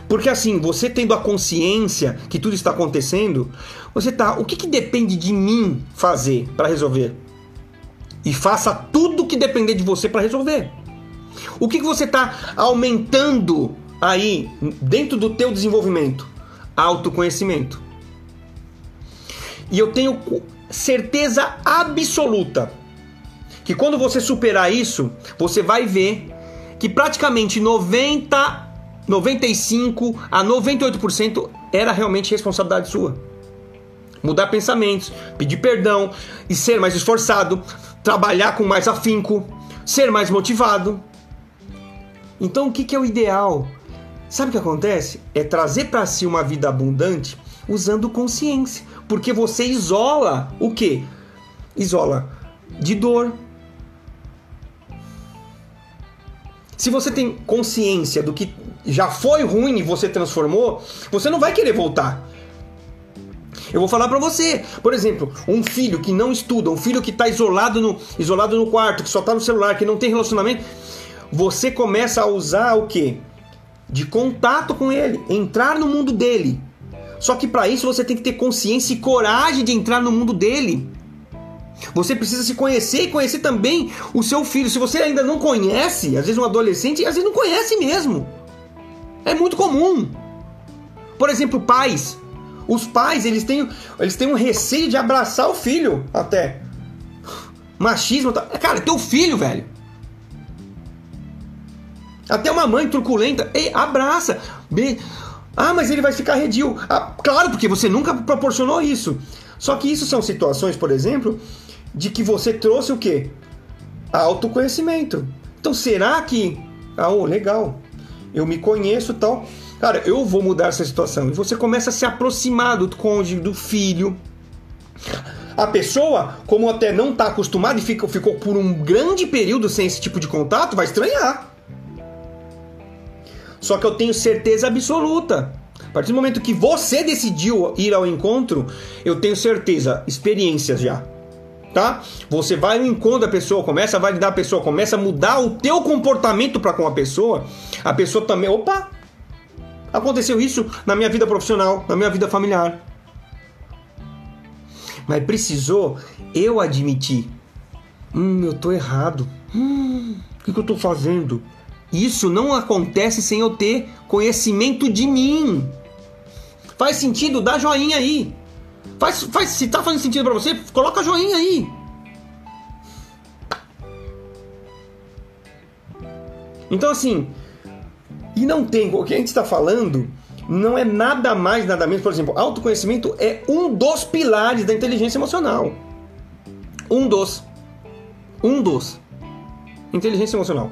Porque assim, você tendo a consciência que tudo está acontecendo, você tá, o que, que depende de mim fazer para resolver? E faça tudo que depender de você para resolver. O que, que você está aumentando aí dentro do teu desenvolvimento? Autoconhecimento. E eu tenho certeza absoluta que quando você superar isso, você vai ver que praticamente 90 95 a 98% era realmente responsabilidade sua. Mudar pensamentos, pedir perdão e ser mais esforçado, trabalhar com mais afinco, ser mais motivado. Então, o que, é o ideal? Sabe o que acontece? É trazer para si uma vida abundante usando consciência, porque você isola o que? Isola de dor. Se você tem consciência do que já foi ruim e você transformou, você não vai querer voltar. Eu vou falar para você, por exemplo, um filho que não estuda, um filho que está isolado no, isolado no quarto, que só está no celular, que não tem relacionamento, você começa a usar o que? De contato com ele, entrar no mundo dele. Só que para isso você tem que ter consciência e coragem de entrar no mundo dele. Você precisa se conhecer e conhecer também o seu filho. Se você ainda não conhece, às vezes um adolescente, às vezes não conhece mesmo. É muito comum. Por exemplo, pais. Os pais, eles têm, eles têm um receio de abraçar o filho, até. Machismo, tá? cara, é teu filho, velho. Até uma mãe truculenta, ei, abraça. Ah, mas ele vai ficar redil. Ah, claro, porque você nunca proporcionou isso. Só que isso são situações, por exemplo, de que você trouxe o quê? Autoconhecimento. Então será que. Ah, oh, legal. Eu me conheço tal cara, eu vou mudar essa situação. E você começa a se aproximar do cônjuge, do filho. A pessoa, como até não está acostumada e fica, ficou por um grande período sem esse tipo de contato, vai estranhar. Só que eu tenho certeza absoluta. A partir do momento que você decidiu ir ao encontro, eu tenho certeza, experiências já. Tá? Você vai no encontro da pessoa, começa a validar a pessoa, começa a mudar o teu comportamento para com a pessoa. A pessoa também, opa, Aconteceu isso na minha vida profissional, na minha vida familiar. Mas precisou eu admitir. Hum, eu tô errado. Hum, o que, que eu tô fazendo? Isso não acontece sem eu ter conhecimento de mim. Faz sentido? Dá joinha aí. Faz, faz, se tá fazendo sentido para você, coloca joinha aí. Então assim, e não tem, o que a gente está falando não é nada mais, nada menos, por exemplo, autoconhecimento é um dos pilares da inteligência emocional. Um dos. Um dos. Inteligência emocional.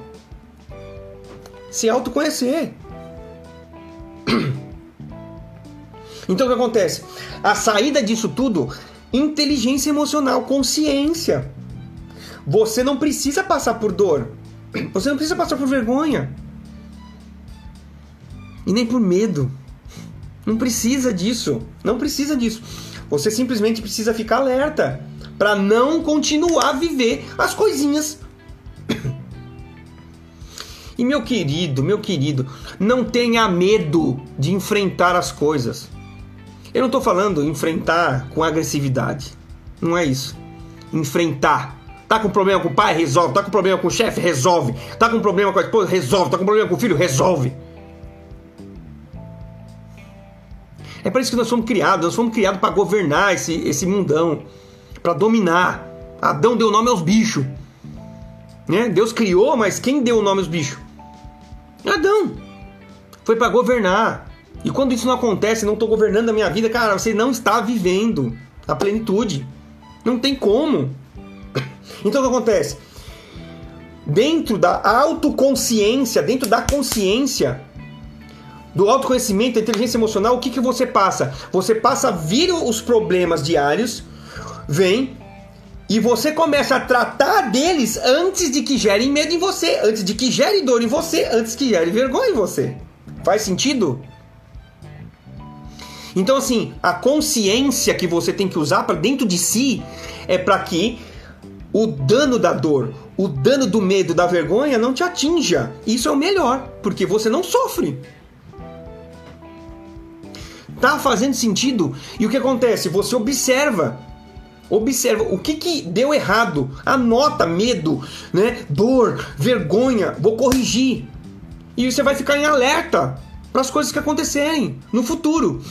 Se autoconhecer. Então o que acontece? A saída disso tudo, inteligência emocional, consciência. Você não precisa passar por dor. Você não precisa passar por vergonha e nem por medo. Não precisa disso. Não precisa disso. Você simplesmente precisa ficar alerta para não continuar a viver as coisinhas. E meu querido, meu querido, não tenha medo de enfrentar as coisas. Eu não estou falando enfrentar com agressividade. Não é isso. Enfrentar. Tá com problema com o pai? Resolve. Tá com problema com o chefe? Resolve. Tá com problema com a esposa? Resolve. Tá com problema com o filho? Resolve. É para isso que nós fomos criados. Nós fomos criados para governar esse, esse mundão, para dominar. Adão deu nome aos bichos. Né? Deus criou, mas quem deu o nome aos bichos? Adão. Foi para governar. E quando isso não acontece, não estou governando a minha vida, cara, você não está vivendo a plenitude. Não tem como. Então o que acontece? Dentro da autoconsciência, dentro da consciência, do autoconhecimento, da inteligência emocional, o que, que você passa? Você passa a vir os problemas diários, vem e você começa a tratar deles antes de que gerem medo em você, antes de que gere dor em você, antes que gere vergonha em você. Faz sentido? Então, assim, a consciência que você tem que usar para dentro de si é para que o dano da dor, o dano do medo, da vergonha não te atinja. Isso é o melhor, porque você não sofre. Tá fazendo sentido? E o que acontece? Você observa. Observa o que, que deu errado. Anota medo, né? dor, vergonha. Vou corrigir. E você vai ficar em alerta para as coisas que acontecerem no futuro.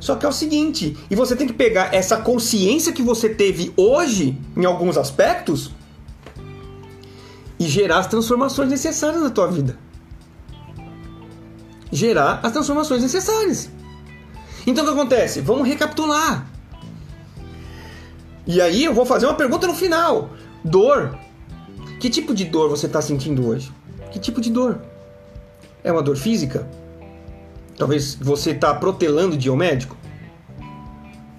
Só que é o seguinte, e você tem que pegar essa consciência que você teve hoje, em alguns aspectos, e gerar as transformações necessárias na tua vida. Gerar as transformações necessárias. Então o que acontece? Vamos recapitular. E aí eu vou fazer uma pergunta no final. Dor. Que tipo de dor você está sentindo hoje? Que tipo de dor? É uma dor física? Talvez você está protelando de ir ao médico?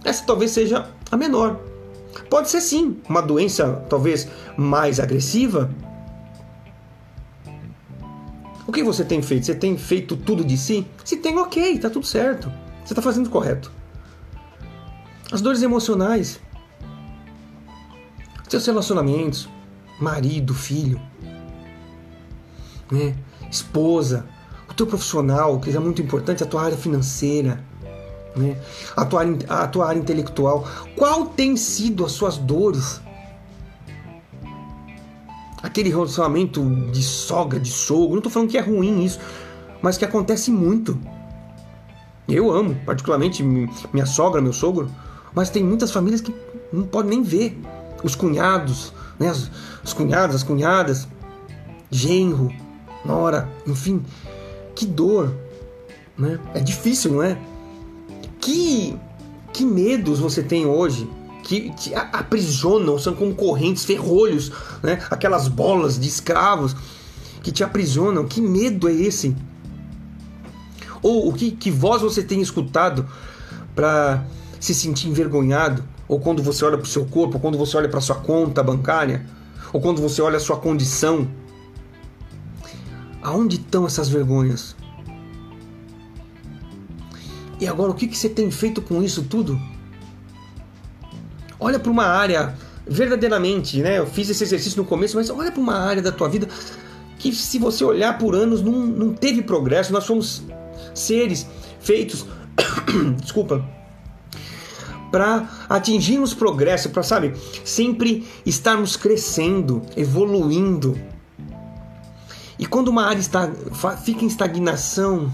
Essa talvez seja a menor. Pode ser sim uma doença talvez mais agressiva. O que você tem feito? Você tem feito tudo de si? Se tem, ok, tá tudo certo. Você está fazendo correto. As dores emocionais, seus relacionamentos, marido, filho, né? esposa, o teu profissional, que é muito importante, a tua área financeira, né? a, tua, a tua área intelectual. Qual tem sido as suas dores? Aquele relacionamento de sogra, de sogro, não estou falando que é ruim isso, mas que acontece muito. Eu amo, particularmente minha sogra, meu sogro, mas tem muitas famílias que não podem nem ver. Os cunhados, né? os, os cunhados, as cunhadas, genro, nora, enfim, que dor, né? É difícil, não é? Que, que medos você tem hoje que te aprisionam, são como correntes, ferrolhos, né? aquelas bolas de escravos que te aprisionam. Que medo é esse? Ou o que, que voz você tem escutado para se sentir envergonhado? Ou quando você olha para o seu corpo, ou quando você olha para sua conta bancária, ou quando você olha a sua condição? Aonde estão essas vergonhas? E agora, o que, que você tem feito com isso tudo? Olha para uma área, verdadeiramente, né? Eu fiz esse exercício no começo, mas olha para uma área da tua vida que, se você olhar por anos, não, não teve progresso. Nós somos seres feitos, desculpa, para atingirmos progresso, para, sabe, sempre estarmos crescendo, evoluindo. E quando uma área está, fica em estagnação,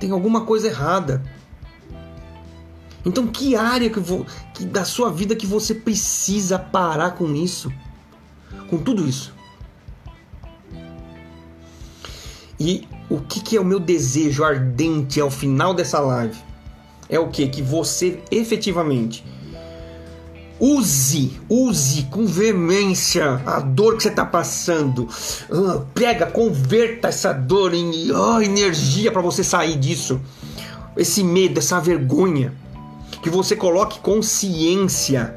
tem alguma coisa errada. Então, que área que, vou, que da sua vida que você precisa parar com isso? Com tudo isso? E o que, que é o meu desejo ardente ao final dessa live? É o que? Que você efetivamente Use, use com veemência a dor que você está passando. Uh, prega, converta essa dor em energia para você sair disso. Esse medo, essa vergonha. Que você coloque consciência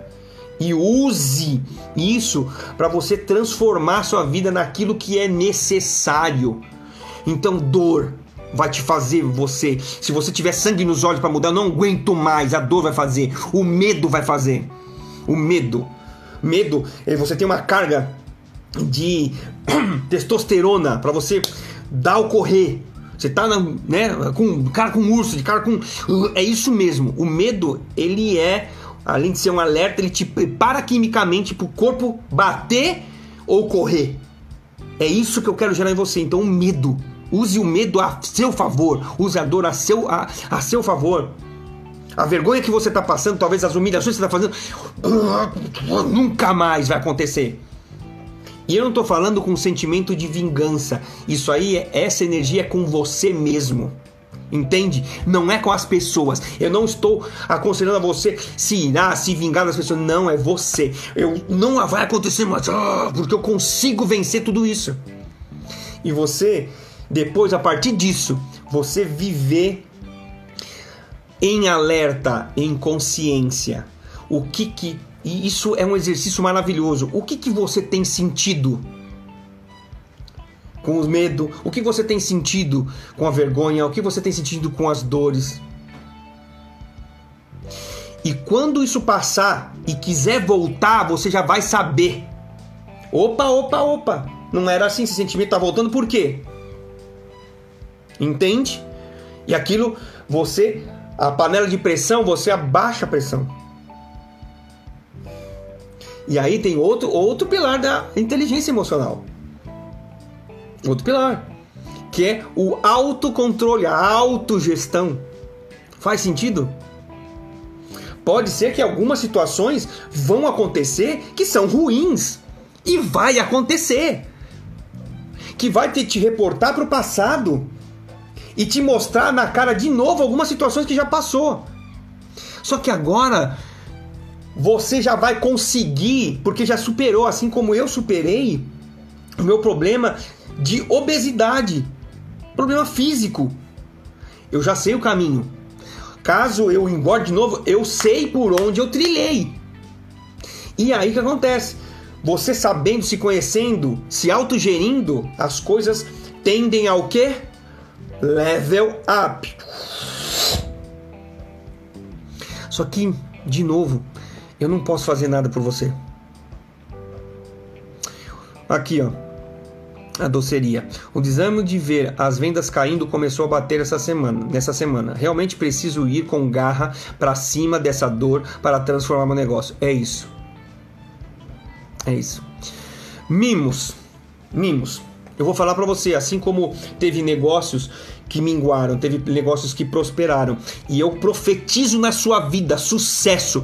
e use isso para você transformar sua vida naquilo que é necessário. Então, dor vai te fazer você. Se você tiver sangue nos olhos para mudar, eu não aguento mais. A dor vai fazer, o medo vai fazer o medo. Medo, é você tem uma carga de testosterona para você dar o correr. Você tá na, né, com cara com urso, de cara com é isso mesmo. O medo, ele é além de ser um alerta, ele te prepara quimicamente para o corpo bater ou correr. É isso que eu quero gerar em você. Então, o medo. Use o medo a seu favor. Use a dor a seu, a, a seu favor a vergonha que você está passando, talvez as humilhações que você está fazendo, nunca mais vai acontecer. E eu não estou falando com sentimento de vingança. Isso aí, essa energia é com você mesmo. Entende? Não é com as pessoas. Eu não estou aconselhando a você se irar, se vingar das pessoas. Não, é você. Eu não vai acontecer mais, ah, porque eu consigo vencer tudo isso. E você, depois, a partir disso, você viver em alerta, em consciência. O que que e isso é um exercício maravilhoso. O que que você tem sentido com o medo? O que você tem sentido com a vergonha? O que você tem sentido com as dores? E quando isso passar e quiser voltar, você já vai saber. Opa, opa, opa. Não era assim, esse sentimento tá voltando por quê? Entende? E aquilo você a panela de pressão, você abaixa a pressão. E aí tem outro, outro pilar da inteligência emocional. Outro pilar, que é o autocontrole, a autogestão. Faz sentido? Pode ser que algumas situações vão acontecer que são ruins. E vai acontecer. Que vai te, reportar para o passado e te mostrar na cara de novo algumas situações que já passou. Só que agora você já vai conseguir, porque já superou, assim como eu superei, o meu problema de obesidade, problema físico. Eu já sei o caminho. Caso eu engorde de novo, eu sei por onde eu trilhei. E aí que acontece? Você sabendo, se conhecendo, se autogerindo, as coisas tendem ao que? Level up. Só que, de novo, eu não posso fazer nada por você. Aqui, ó. A doceria. O desânimo de ver as vendas caindo começou a bater essa semana, nessa semana. Realmente preciso ir com garra para cima dessa dor para transformar meu negócio. É isso. É isso. Mimos. Mimos. Eu vou falar para você, assim como teve negócios que minguaram, teve negócios que prosperaram, e eu profetizo na sua vida sucesso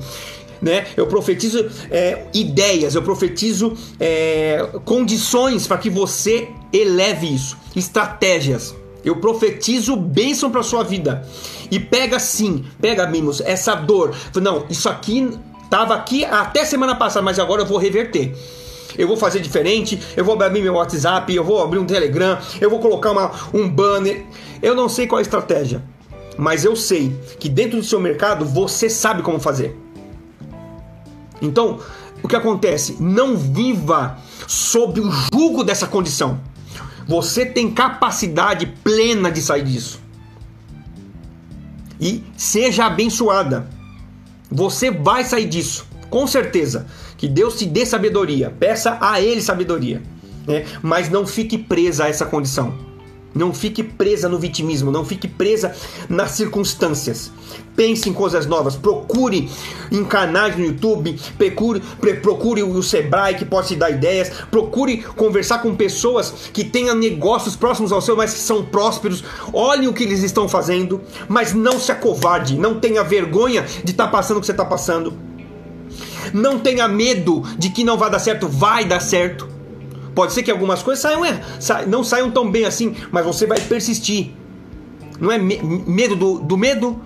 né? Eu profetizo é, ideias, eu profetizo é, condições para que você eleve isso, estratégias. Eu profetizo bênção para sua vida. E pega sim, pega mimos, essa dor. Não, isso aqui tava aqui até semana passada, mas agora eu vou reverter. Eu vou fazer diferente, eu vou abrir meu WhatsApp, eu vou abrir um Telegram, eu vou colocar uma, um banner. Eu não sei qual é a estratégia, mas eu sei que dentro do seu mercado você sabe como fazer. Então, o que acontece? Não viva sob o jugo dessa condição. Você tem capacidade plena de sair disso. E seja abençoada. Você vai sair disso, com certeza. Que Deus te dê sabedoria. Peça a Ele sabedoria. Né? Mas não fique presa a essa condição. Não fique presa no vitimismo, não fique presa nas circunstâncias. Pense em coisas novas, procure em canais no YouTube, procure, procure o Sebrae que pode te dar ideias, procure conversar com pessoas que tenham negócios próximos ao seu, mas que são prósperos. Olhe o que eles estão fazendo, mas não se acovarde, não tenha vergonha de estar tá passando o que você está passando. Não tenha medo de que não vai dar certo, vai dar certo. Pode ser que algumas coisas saiam, não saiam tão bem assim, mas você vai persistir. Não é me, medo do, do medo?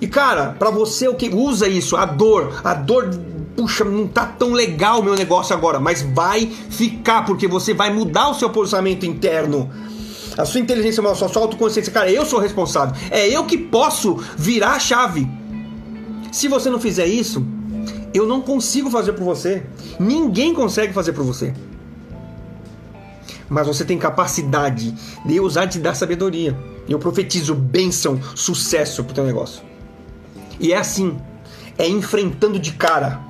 E cara, para você o que usa isso, a dor, a dor, puxa, não tá tão legal o meu negócio agora, mas vai ficar porque você vai mudar o seu posicionamento interno. A sua inteligência emocional, a sua autoconsciência, cara, eu sou responsável. É eu que posso virar a chave. Se você não fizer isso, eu não consigo fazer por você. Ninguém consegue fazer por você mas você tem capacidade. Deus há de dar sabedoria. Eu profetizo bênção, sucesso pro teu negócio. E é assim, é enfrentando de cara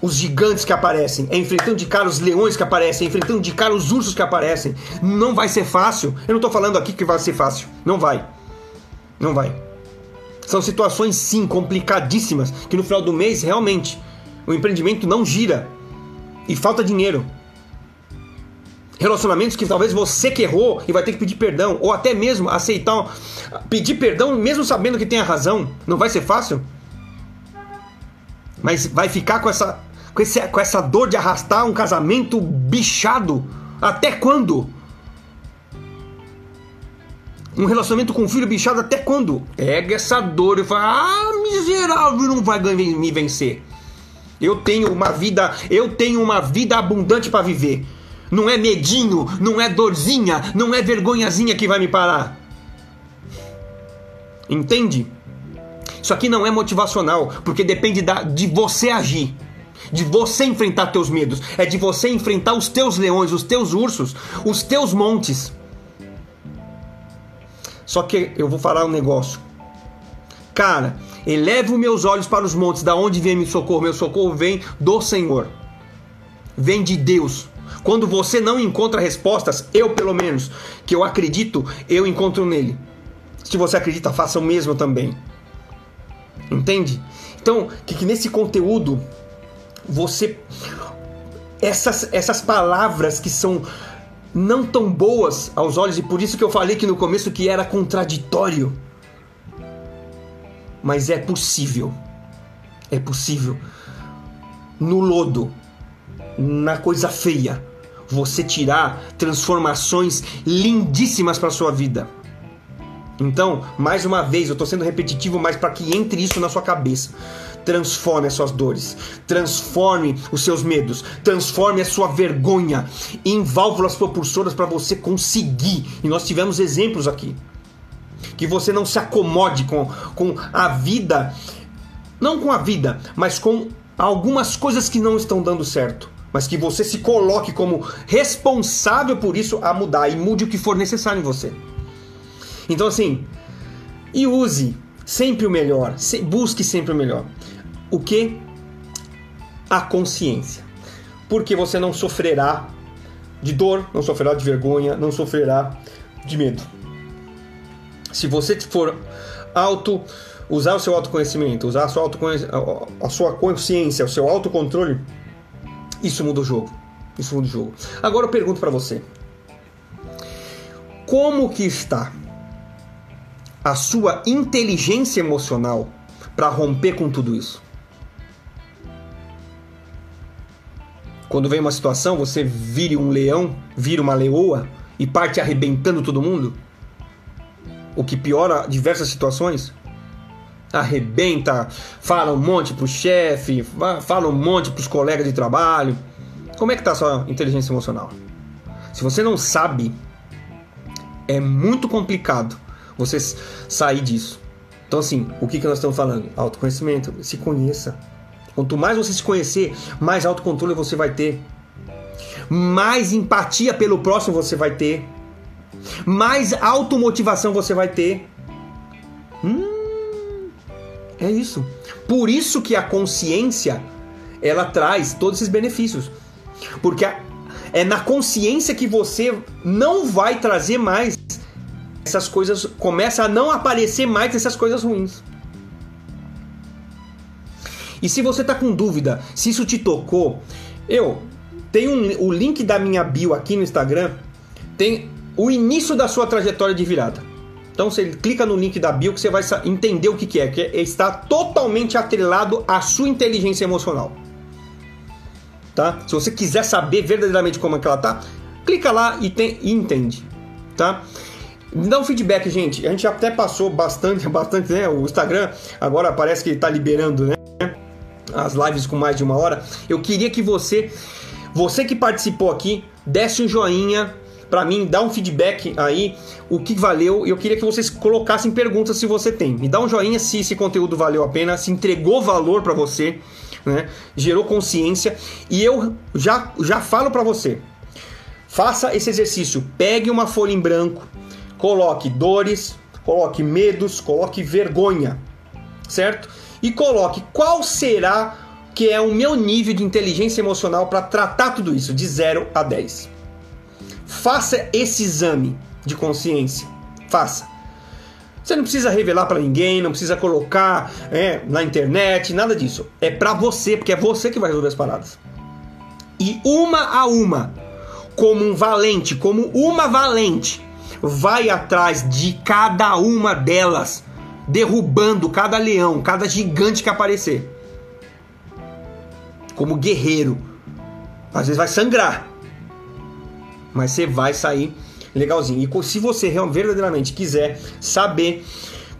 os gigantes que aparecem, é enfrentando de cara os leões que aparecem, é enfrentando de cara os ursos que aparecem. Não vai ser fácil. Eu não estou falando aqui que vai ser fácil. Não vai. Não vai. São situações sim complicadíssimas que no final do mês realmente o empreendimento não gira e falta dinheiro. Relacionamentos que talvez você que errou e vai ter que pedir perdão, ou até mesmo aceitar, pedir perdão mesmo sabendo que tem a razão. Não vai ser fácil. Mas vai ficar com essa, com, esse, com essa dor de arrastar um casamento bichado. Até quando? Um relacionamento com um filho bichado até quando? Pega essa dor e fala: Ah, miserável, não vai me vencer. Eu tenho uma vida, eu tenho uma vida abundante para viver. Não é medinho, não é dorzinha, não é vergonhazinha que vai me parar. Entende? Isso aqui não é motivacional, porque depende da, de você agir, de você enfrentar teus medos, é de você enfrentar os teus leões, os teus ursos, os teus montes. Só que eu vou falar um negócio. Cara, elevo meus olhos para os montes, da onde vem meu socorro? Meu socorro vem do Senhor. Vem de Deus. Quando você não encontra respostas, eu pelo menos, que eu acredito, eu encontro nele. Se você acredita, faça o mesmo também. Entende? Então, que, que nesse conteúdo você essas essas palavras que são não tão boas aos olhos e por isso que eu falei que no começo que era contraditório. Mas é possível. É possível. No lodo, na coisa feia, você tirar transformações lindíssimas para sua vida. Então, mais uma vez, eu estou sendo repetitivo, mas para que entre isso na sua cabeça. Transforme as suas dores, transforme os seus medos, transforme a sua vergonha em válvulas propulsoras para você conseguir. E nós tivemos exemplos aqui. Que você não se acomode com, com a vida, não com a vida, mas com algumas coisas que não estão dando certo mas que você se coloque como responsável por isso a mudar e mude o que for necessário em você. Então, assim, e use sempre o melhor, busque sempre o melhor. O que? A consciência. Porque você não sofrerá de dor, não sofrerá de vergonha, não sofrerá de medo. Se você for auto usar o seu autoconhecimento, usar a sua, a sua consciência, o seu autocontrole, isso muda o jogo. Isso muda o jogo. Agora eu pergunto para você: como que está a sua inteligência emocional para romper com tudo isso? Quando vem uma situação, você vire um leão, vira uma leoa e parte arrebentando todo mundo? O que piora diversas situações? arrebenta, fala um monte pro chefe, fala um monte pros colegas de trabalho. Como é que tá a sua inteligência emocional? Se você não sabe, é muito complicado você sair disso. Então, assim, o que, que nós estamos falando? Autoconhecimento. Se conheça. Quanto mais você se conhecer, mais autocontrole você vai ter. Mais empatia pelo próximo você vai ter. Mais automotivação você vai ter. Hum, é isso. Por isso que a consciência ela traz todos esses benefícios. Porque é na consciência que você não vai trazer mais essas coisas, começa a não aparecer mais essas coisas ruins. E se você tá com dúvida se isso te tocou, eu tenho um, o link da minha bio aqui no Instagram, tem o início da sua trajetória de virada. Então você clica no link da bio que você vai entender o que, que é, que é, está totalmente atrelado à sua inteligência emocional. Tá? Se você quiser saber verdadeiramente como é que ela tá, clica lá e, tem, e entende, tá? Me dá um feedback, gente. A gente até passou bastante, bastante, né? O Instagram agora parece que está liberando, né? As lives com mais de uma hora. Eu queria que você, você que participou aqui, desse um joinha, para mim, dá um feedback aí, o que valeu. Eu queria que vocês colocassem perguntas se você tem. Me dá um joinha se esse conteúdo valeu a pena, se entregou valor para você, né? Gerou consciência. E eu já, já falo para você. Faça esse exercício. Pegue uma folha em branco, coloque dores, coloque medos, coloque vergonha, certo? E coloque qual será que é o meu nível de inteligência emocional para tratar tudo isso de 0 a 10. Faça esse exame de consciência. Faça. Você não precisa revelar para ninguém, não precisa colocar é, na internet, nada disso. É para você, porque é você que vai resolver as paradas. E uma a uma, como um valente, como uma valente, vai atrás de cada uma delas, derrubando cada leão, cada gigante que aparecer. Como guerreiro. Às vezes vai sangrar, mas você vai sair legalzinho. E se você verdadeiramente quiser saber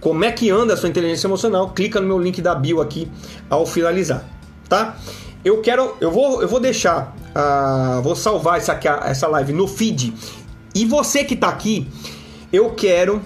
como é que anda a sua inteligência emocional, clica no meu link da bio aqui ao finalizar, tá? Eu quero, eu vou, eu vou deixar, uh, vou salvar essa, essa live no feed. E você que está aqui, eu quero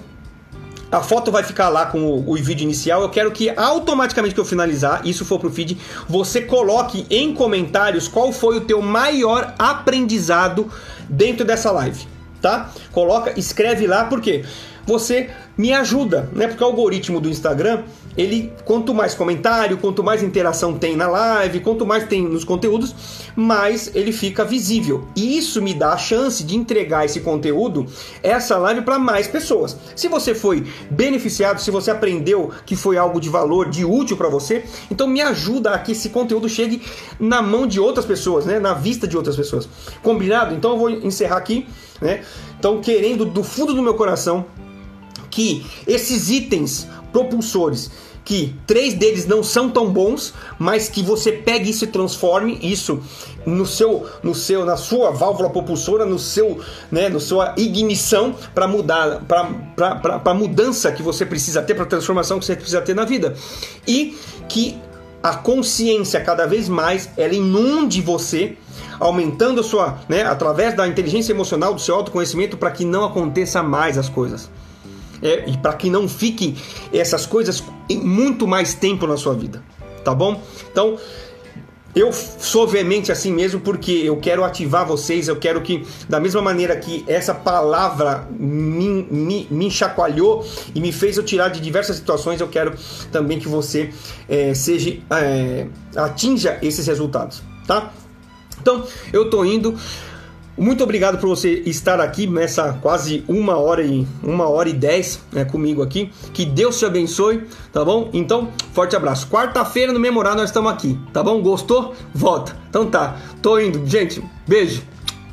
a foto vai ficar lá com o, o, vídeo inicial. Eu quero que automaticamente que eu finalizar, isso for pro feed, você coloque em comentários qual foi o teu maior aprendizado dentro dessa live, tá? Coloca, escreve lá porque você me ajuda, né? Porque o algoritmo do Instagram, ele quanto mais comentário, quanto mais interação tem na live, quanto mais tem nos conteúdos, mais ele fica visível. E isso me dá a chance de entregar esse conteúdo, essa live para mais pessoas. Se você foi beneficiado, se você aprendeu que foi algo de valor, de útil para você, então me ajuda a que esse conteúdo chegue na mão de outras pessoas, né? Na vista de outras pessoas. Combinado? Então eu vou encerrar aqui, né? Então querendo do fundo do meu coração que esses itens propulsores que três deles não são tão bons, mas que você pegue isso e transforme isso no seu, no seu, na sua válvula propulsora, no seu, né, no sua ignição para mudar, para mudança que você precisa ter, para transformação que você precisa ter na vida e que a consciência cada vez mais ela inunde você aumentando a sua, né, através da inteligência emocional, do seu autoconhecimento, para que não aconteça mais as coisas. É, e para que não fiquem essas coisas em muito mais tempo na sua vida, tá bom? Então, eu sou veemente assim mesmo porque eu quero ativar vocês, eu quero que, da mesma maneira que essa palavra me, me, me chacoalhou e me fez eu tirar de diversas situações, eu quero também que você é, seja é, atinja esses resultados, tá? Então, eu tô indo. Muito obrigado por você estar aqui nessa quase uma hora e uma hora e dez né, comigo aqui. Que Deus te abençoe, tá bom? Então, forte abraço. Quarta-feira no Memorar nós estamos aqui, tá bom? Gostou? Volta. Então tá, tô indo, gente. Beijo.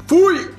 Fui!